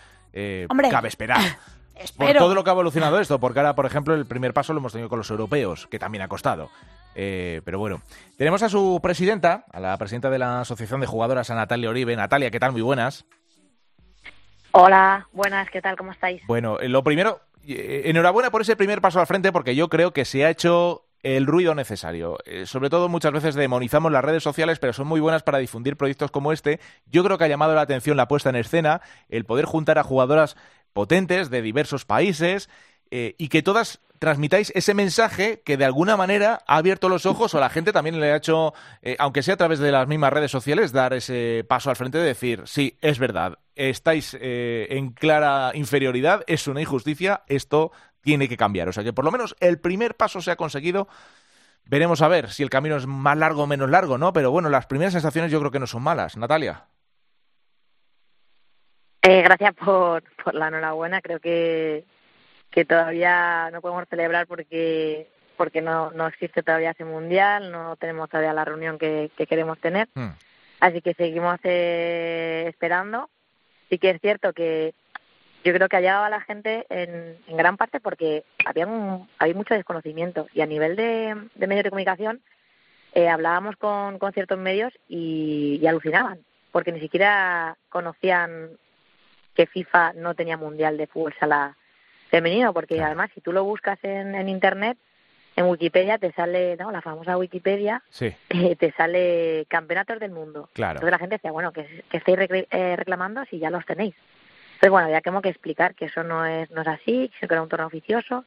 cabe esperar. Por todo lo que ha evolucionado esto, porque ahora, por ejemplo, el primer paso lo hemos tenido con los europeos, que también ha costado. Eh, pero bueno, tenemos a su presidenta, a la presidenta de la Asociación de Jugadoras, a Natalia Oribe. Natalia, ¿qué tal? Muy buenas. Hola, buenas, ¿qué tal? ¿Cómo estáis? Bueno, eh, lo primero, eh, enhorabuena por ese primer paso al frente, porque yo creo que se ha hecho el ruido necesario. sobre todo muchas veces demonizamos las redes sociales, pero son muy buenas para difundir proyectos como este. Yo creo que ha llamado la atención la puesta en escena, el poder juntar a jugadoras potentes de diversos países eh, y que todas transmitáis ese mensaje que de alguna manera ha abierto los ojos o la gente también le ha hecho, eh, aunque sea a través de las mismas redes sociales, dar ese paso al frente de decir, sí, es verdad, estáis eh, en clara inferioridad, es una injusticia, esto tiene que cambiar. O sea que por lo menos el primer paso se ha conseguido. Veremos a ver si el camino es más largo o menos largo, ¿no? Pero bueno, las primeras sensaciones yo creo que no son malas. Natalia. Eh, gracias por, por la enhorabuena. Creo que, que todavía no podemos celebrar porque porque no, no existe todavía ese mundial, no tenemos todavía la reunión que, queremos tener. Hmm. Así que seguimos eh, esperando. Sí que es cierto que yo creo que ha llegado a la gente en, en gran parte porque había, un, había mucho desconocimiento y a nivel de, de medios de comunicación eh, hablábamos con, con ciertos medios y, y alucinaban porque ni siquiera conocían que FIFA no tenía mundial de fútbol sala femenino, porque además si tú lo buscas en, en internet, en Wikipedia te sale, ¿no? La famosa Wikipedia, Sí. eh, te sale campeonatos del mundo. Claro. Entonces la gente decía, bueno, que, que estáis eh, reclamando si ya los tenéis. Entonces, bueno, ya tengo que explicar que eso no es, no es así, que era un torneo oficioso.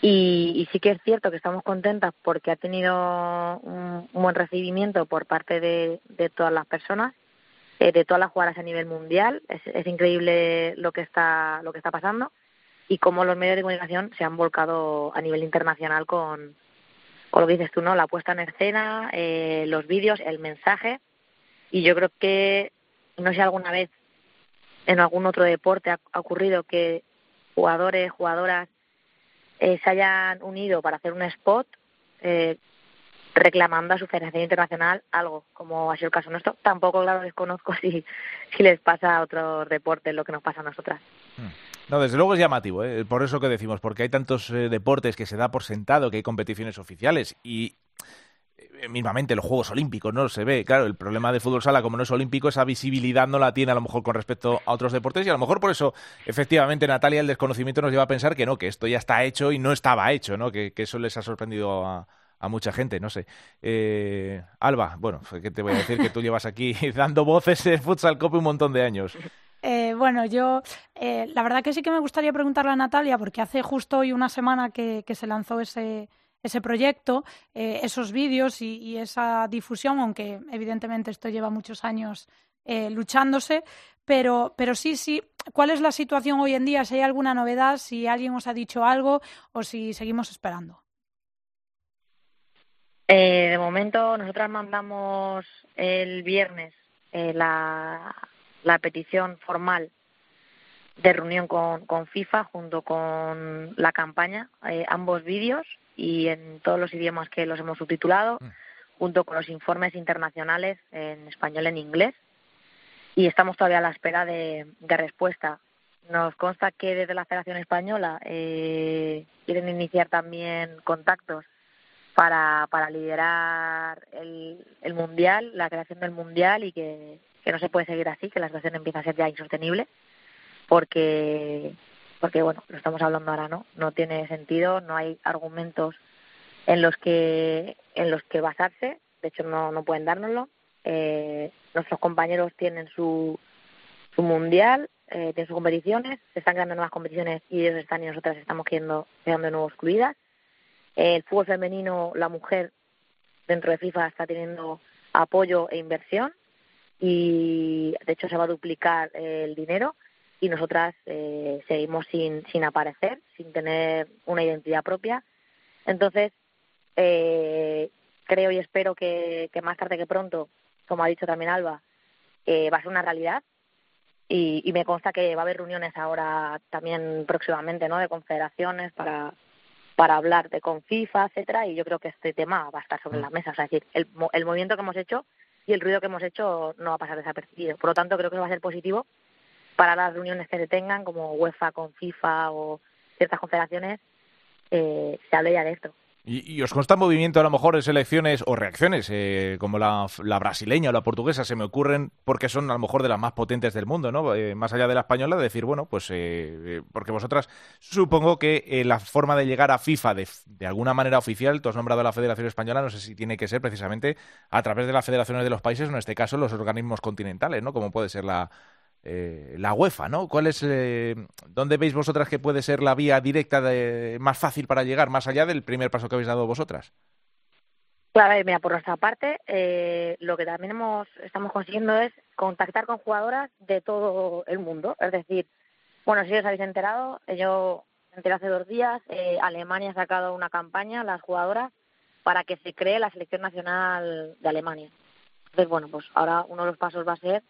Y, y sí que es cierto que estamos contentas porque ha tenido un, un buen recibimiento por parte de, de todas las personas, eh, de todas las jugadoras a nivel mundial. Es, es increíble lo que está lo que está pasando y cómo los medios de comunicación se han volcado a nivel internacional con, con lo que dices tú, ¿no? La puesta en escena, eh, los vídeos, el mensaje. Y yo creo que, no sé alguna vez en algún otro deporte ha, ha ocurrido que jugadores, jugadoras eh, se hayan unido para hacer un spot eh, reclamando a su Federación Internacional algo, como ha sido el caso nuestro. Tampoco, claro, desconozco si, si les pasa a otros deportes lo que nos pasa a nosotras. No, desde luego es llamativo, ¿eh? por eso que decimos, porque hay tantos eh, deportes que se da por sentado, que hay competiciones oficiales y eh, mismamente los Juegos Olímpicos, ¿no? Se ve, claro, el problema del fútbol sala, como no es olímpico, esa visibilidad no la tiene a lo mejor con respecto a otros deportes y a lo mejor por eso, efectivamente, Natalia, el desconocimiento nos lleva a pensar que no, que esto ya está hecho y no estaba hecho, ¿no? Que, que eso les ha sorprendido a, a mucha gente, no sé. Eh, Alba, bueno, ¿qué te voy a decir? Que tú llevas aquí dando voces en Futsal Cope un montón de años. Eh, bueno, yo eh, la verdad que sí que me gustaría preguntarle a Natalia, porque hace justo hoy una semana que, que se lanzó ese, ese proyecto, eh, esos vídeos y, y esa difusión, aunque evidentemente esto lleva muchos años eh, luchándose, pero, pero sí, sí, ¿cuál es la situación hoy en día? Si hay alguna novedad, si alguien os ha dicho algo o si seguimos esperando. Eh, de momento, nosotras mandamos el viernes eh, la, la petición formal de reunión con, con FIFA junto con la campaña, eh, ambos vídeos y en todos los idiomas que los hemos subtitulado, junto con los informes internacionales en español y en inglés. Y estamos todavía a la espera de, de respuesta. Nos consta que desde la Federación Española eh, quieren iniciar también contactos para, para liderar el, el Mundial, la creación del Mundial y que, que no se puede seguir así, que la situación empieza a ser ya insostenible, porque, porque bueno, lo estamos hablando ahora, ¿no? No tiene sentido, no hay argumentos en los que, en los que basarse, de hecho no, no pueden dárnoslo. Eh, nuestros compañeros tienen su, su Mundial, eh, tienen sus competiciones, se están creando nuevas competiciones y ellos están y nosotras estamos quedando, quedando de nuevo excluidas. El fútbol femenino, la mujer dentro de FIFA está teniendo apoyo e inversión y de hecho se va a duplicar eh, el dinero y nosotras eh, seguimos sin, sin aparecer, sin tener una identidad propia. Entonces, eh, creo y espero que, que más tarde que pronto, como ha dicho también Alba, eh, va a ser una realidad y, y me consta que va a haber reuniones ahora también próximamente, ¿no? De confederaciones para para hablar de con FIFA, etcétera, y yo creo que este tema va a estar sobre la mesa. O sea, es decir, el, el movimiento que hemos hecho y el ruido que hemos hecho no va a pasar desapercibido. Por lo tanto, creo que va a ser positivo para las reuniones que se tengan, como UEFA con FIFA o ciertas confederaciones, eh, se hable ya de esto. ¿Y, os consta movimiento a lo mejor de selecciones o reacciones eh, como la, la brasileña o la portuguesa? Se me ocurren porque son a lo mejor de las más potentes del mundo, ¿no? Eh, más allá de la española, de decir, bueno, pues eh, eh, porque vosotras supongo que eh, la forma de llegar a FIFA de, de alguna manera oficial, tú has nombrado a la Federación Española, no sé si tiene que ser precisamente a través de las federaciones de los países, o en este caso los organismos continentales, ¿no? Como puede ser la, eh, la UEFA, ¿no? ¿Cuál es, eh, dónde veis vosotras que puede ser la vía directa de, más fácil para llegar, más allá del primer paso que habéis dado vosotras? Claro, eh, mira, por nuestra parte, eh, lo que también hemos, estamos consiguiendo es contactar con jugadoras de todo el mundo. Es decir, bueno, si os habéis enterado, eh, yo me enteré hace dos días, eh, Alemania ha sacado una campaña, las jugadoras, para que se cree la selección nacional de Alemania. Entonces, bueno, pues ahora uno de los pasos va a ser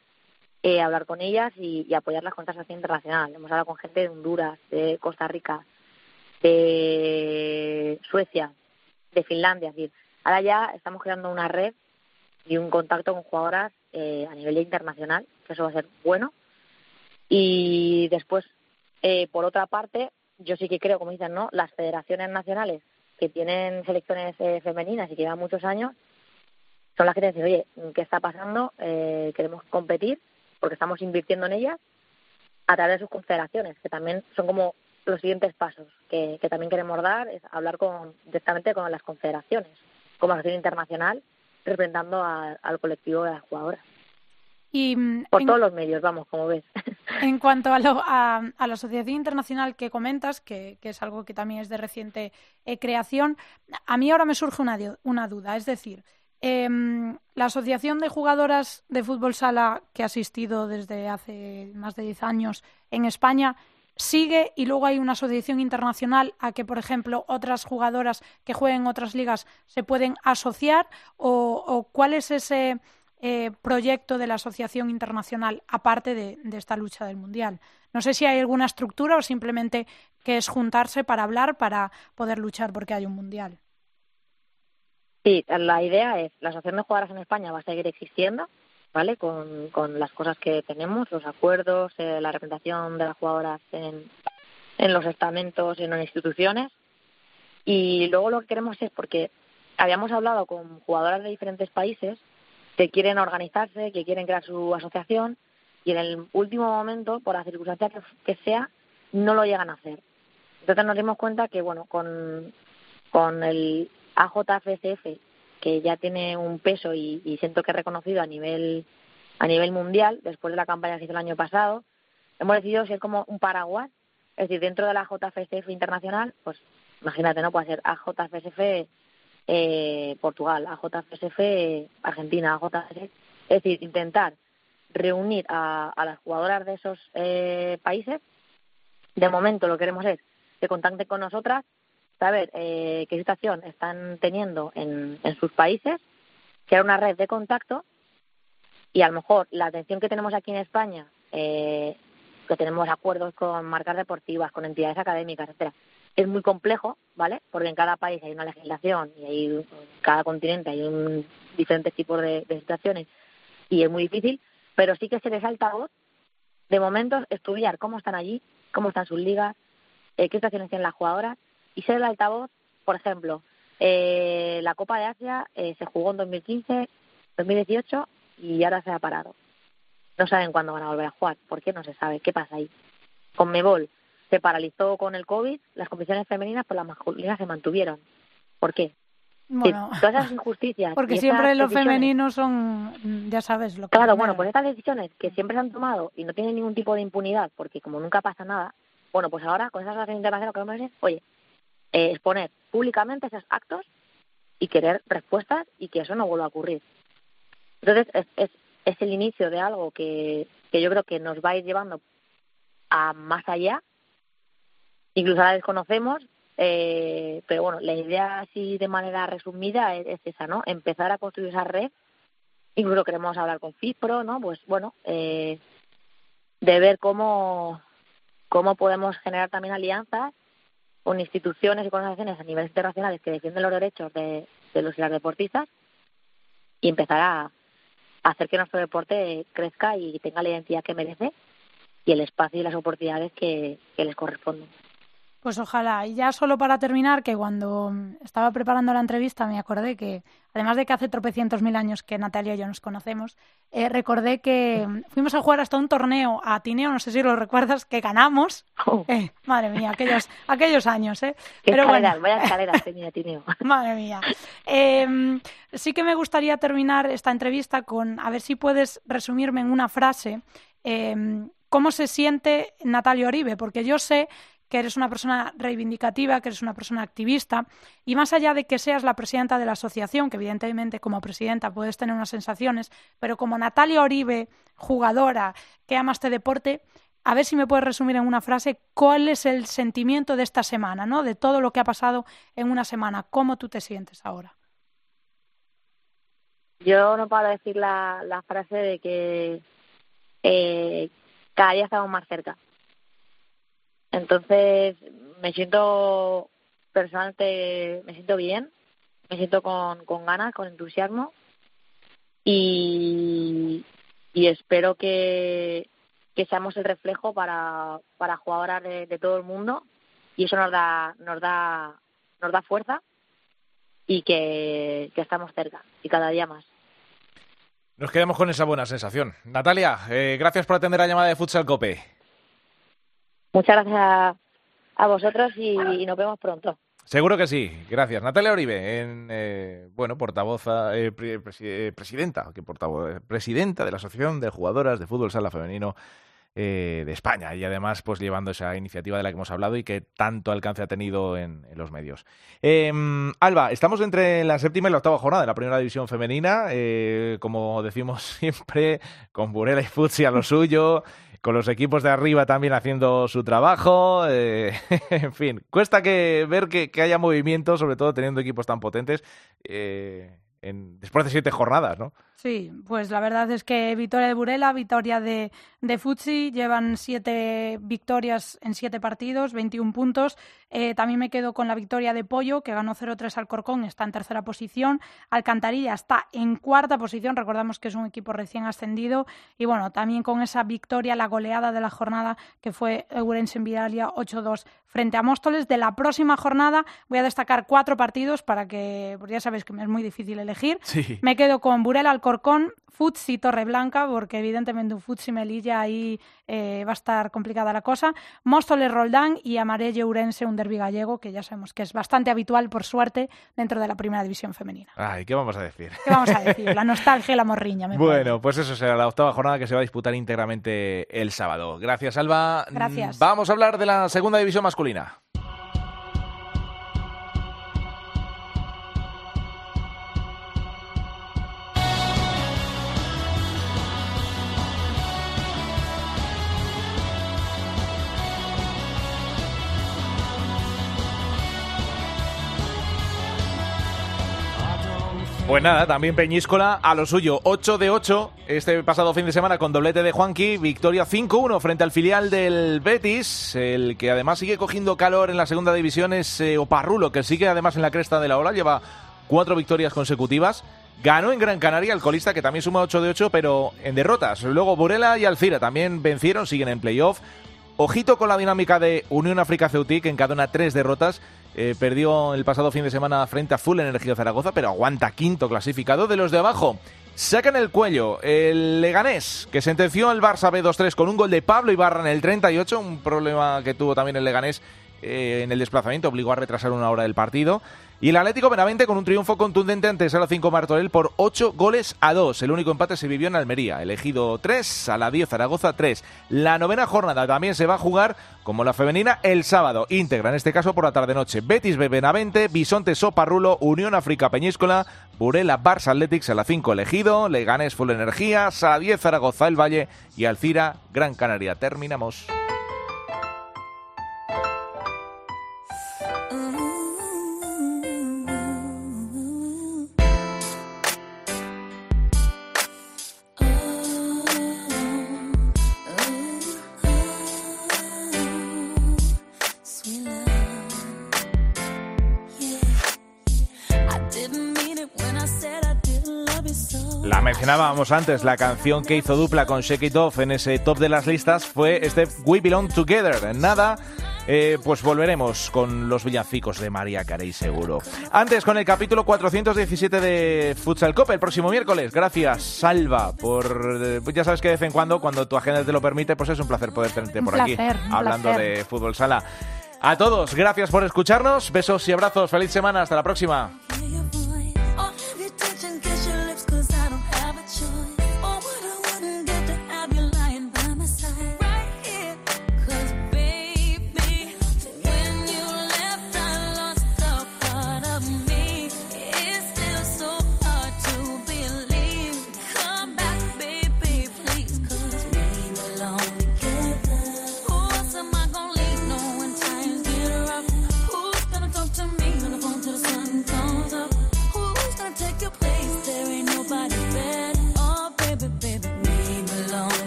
eh, hablar con ellas y, y apoyarlas con esta selección internacional. Hemos hablado con gente de Honduras, de Costa Rica, de Suecia, de Finlandia. Es decir, ahora ya estamos creando una red y un contacto con jugadoras eh, a nivel internacional, que eso va a ser bueno. Y después, eh, por otra parte, yo sí que creo, como dicen, ¿no? Las federaciones nacionales que tienen selecciones eh, femeninas y que llevan muchos años son las que te dicen, oye, ¿qué está pasando? Eh, queremos competir porque estamos invirtiendo en ellas a través de sus confederaciones, que también son como los siguientes pasos que, que también queremos dar, es hablar con, directamente con las confederaciones, como asociación internacional, representando al colectivo de las jugadoras. Y, mm, Por en, todos los medios, vamos, como ves. en cuanto a, lo- a, a la Asociación Internacional que comentas, que, que es algo que también es de reciente eh, creación, a mí ahora me surge una, una duda. Es decir, em, la Asociación de Jugadoras de Fútbol Sala que ha asistido desde hace más de 10 años en España sigue y luego hay una asociación internacional a que, por ejemplo, otras jugadoras que jueguen en otras ligas se pueden asociar o, cuál es ese eh, proyecto de la asociación internacional aparte de, de esta lucha del mundial. No sé si hay alguna estructura o simplemente que es juntarse para hablar para poder luchar porque hay un mundial. Sí, la idea es, la Asociación de Jugadoras en España va a seguir existiendo, ¿vale? Con, con las cosas que tenemos, los acuerdos, eh, la representación de las jugadoras en, en los estamentos y en las instituciones. Y luego lo que queremos es, porque habíamos hablado con jugadoras de diferentes países que quieren organizarse, que quieren crear su asociación, y en el último momento, por la circunstancia que, que sea, no lo llegan a hacer. Entonces nos dimos cuenta que, bueno, con, con el AJFCF, que ya tiene un peso y, y siento que es reconocido a nivel, a nivel mundial, después de la campaña que hizo el año pasado, hemos decidido ser como un paraguas. Es decir, dentro de la AJFCF internacional, pues imagínate, ¿no? Puede ser AJFCF eh, Portugal, AJFCF Argentina, AJFCF. Es decir, intentar reunir a, a las jugadoras de esos eh, países. De momento lo que queremos es que contacten con nosotras, saber eh, qué situación están teniendo en, en sus países, crear una red de contacto y a lo mejor la atención que tenemos aquí en España, eh, que tenemos acuerdos con marcas deportivas, con entidades académicas, etcétera, es muy complejo, ¿vale? Porque en cada país hay una legislación y hay en cada continente hay un diferentes tipos de, situaciones y es muy difícil, pero sí que se les altavoz de momentos estudiar cómo están allí, cómo están sus ligas, eh, qué situaciones tienen las jugadoras y ser el altavoz, por ejemplo, eh, la Copa de Asia eh, se jugó en 2015, 2018 y ahora se ha parado. No saben cuándo van a volver a jugar. ¿Por qué? No se sabe. ¿Qué pasa ahí? Con Mebol se paralizó con el COVID, las competiciones femeninas, pues las masculinas se mantuvieron. ¿Por qué? Bueno, Sí, todas esas injusticias. porque siempre esas los femeninos son, ya sabes, lo que Claro, bueno, pues estas decisiones que siempre se han tomado y no tienen ningún tipo de impunidad, porque como nunca pasa nada, bueno, pues ahora con esa asociación internacional lo que vamos a hacer es, oye, eh, exponer públicamente esos actos y querer respuestas y que eso no vuelva a ocurrir. Entonces, es, es, es el inicio de algo que, yo creo que nos va a ir llevando a más allá. Incluso ahora desconocemos, eh, pero bueno, la idea así de manera resumida es, es esa, ¿no? Empezar a construir esa red incluso queremos hablar con FIPRO, ¿no? Pues bueno, eh, de ver cómo, cómo podemos generar también alianzas con instituciones y con a niveles internacionales que defienden los derechos de, de los y las deportistas y empezar a, hacer que nuestro deporte crezca y tenga la identidad que merece y el espacio y las oportunidades que les corresponden. Pues ojalá. Y ya solo para terminar, que cuando estaba preparando la entrevista me acordé que, además de que hace tropecientos mil años que Natalia y yo nos conocemos, eh, recordé que fuimos a jugar hasta un torneo a Tineo, no sé si lo recuerdas, que ganamos. Eh, madre mía, aquellos, aquellos años, ¿eh? Qué Pero bueno. vaya escaleras tenía Tineo. Madre mía. Eh, sí que me gustaría terminar esta entrevista con, a ver si puedes resumirme en una frase, eh, cómo se siente Natalia Oribe, porque yo sé que eres una persona reivindicativa, que eres una persona activista, y más allá de que seas la presidenta de la asociación, que evidentemente como presidenta puedes tener unas sensaciones, pero como Natalia Oribe, jugadora, que ama este deporte, a ver si me puedes resumir en una frase cuál es el sentimiento de esta semana, ¿no? De todo lo que ha pasado en una semana, cómo tú te sientes ahora. Yo no de decir la, la frase de que eh, cada día estamos más cerca. Entonces, me siento personalmente, me siento bien, me siento con, con ganas, con entusiasmo y, y espero que, seamos el reflejo para, para jugadoras de, de todo el mundo y eso nos da, nos da, nos da fuerza y que, que estamos cerca y cada día más. Nos quedamos con esa buena sensación. Natalia, eh, gracias por atender la llamada de Futsal Cope. Muchas gracias a, vosotros y, nos vemos pronto. Seguro que sí, gracias. Natalia Oribe, en, eh, bueno, portavoz, eh, pre- eh, presidenta, que portavoz, eh, presidenta de la Asociación de Jugadoras de Fútbol Sala Femenino eh, de España y además pues llevando esa iniciativa de la que hemos hablado y que tanto alcance ha tenido en, en los medios. Eh, Alba, estamos entre la séptima y la octava jornada de la primera división femenina, como decimos siempre, con Burela y Futsi a lo suyo, con los equipos de arriba también haciendo su trabajo, eh, en fin, cuesta que ver que, que haya movimiento, sobre todo teniendo equipos tan potentes eh, después de siete jornadas, ¿no? Sí, pues la verdad es que victoria de Burela, victoria de, de Futsi, llevan siete victorias en siete partidos, 21 puntos. Eh, también me quedo con la victoria de Pollo, que ganó 0-3 al Corcón, está en tercera posición. Alcantarilla está en cuarta posición, recordamos que es un equipo recién ascendido. Y bueno, también con esa victoria, la goleada de la jornada, que fue Eurense en Vidalia 8-2 frente a Móstoles. De la próxima jornada voy a destacar cuatro partidos para que, porque ya sabéis que es muy difícil elegir. Sí. Me quedo con Burela, Alcorcón, Futsi, Torreblanca, porque evidentemente un Futsi Melilla ahí eh, va a estar complicada la cosa. Móstoles, Roldán y Amarelle Urense, un derbi gallego, que ya sabemos que es bastante habitual, por suerte, dentro de la primera división femenina. Ay, ¿qué vamos a decir? ¿Qué vamos a decir? La nostalgia y la morriña. Me. Bueno, pues eso será la octava jornada que se va a disputar íntegramente el sábado. Gracias, Alba. Gracias. Vamos a hablar de la segunda división masculina. Pues nada, también Peñíscola a lo suyo, 8 de 8 este pasado fin de semana con doblete de Juanqui, victoria 5-1 frente al filial del Betis, el que además sigue cogiendo calor en la segunda división es eh, Oparrulo, que sigue además en la cresta de la ola, lleva cuatro victorias consecutivas. Ganó en Gran Canaria el colista, que también suma 8 de 8, pero en derrotas. Luego Burela y Alcira también vencieron, siguen en playoff. Ojito con la dinámica de Unión África Ceutí, que encadena tres derrotas. Eh, perdió el pasado fin de semana frente a Full Energía Zaragoza, pero aguanta quinto clasificado de los de abajo. Sacan el cuello el Leganés, que sentenció al Barça B2-3 con un gol de Pablo Ibarra en el 38, un problema que tuvo también el Leganés eh, en el desplazamiento, obligó a retrasar una hora del partido. Y el Atlético Benavente con un triunfo contundente ante Sala 5 Martorell por 8 goles a 2. El único empate se vivió en Almería. Elegido 3, a la 10 Zaragoza 3. La novena jornada también se va a jugar como la femenina el sábado. Íntegra, en este caso por la tarde-noche. Betis B Benavente, Bisonte Soparrulo, Unión África Peñíscola, Burela Barça Athletics a la 5 elegido, Leganés Full Energía, Sala 10 Zaragoza El Valle y Alcira Gran Canaria. Terminamos. Mencionábamos antes, la canción que hizo dupla con Shake It Off en ese top de las listas fue este We Belong Together. En nada, eh, pues volveremos con los villancicos de María Carey seguro. Antes, con el capítulo 417 de Futsal Copa el próximo miércoles. Gracias, Salva, por... eh, ya sabes que de vez en cuando, cuando tu agenda te lo permite, pues es un placer poder tenerte por placer, aquí, hablando placer. de fútbol sala. A todos, gracias por escucharnos. Besos y abrazos. Feliz semana. Hasta la próxima.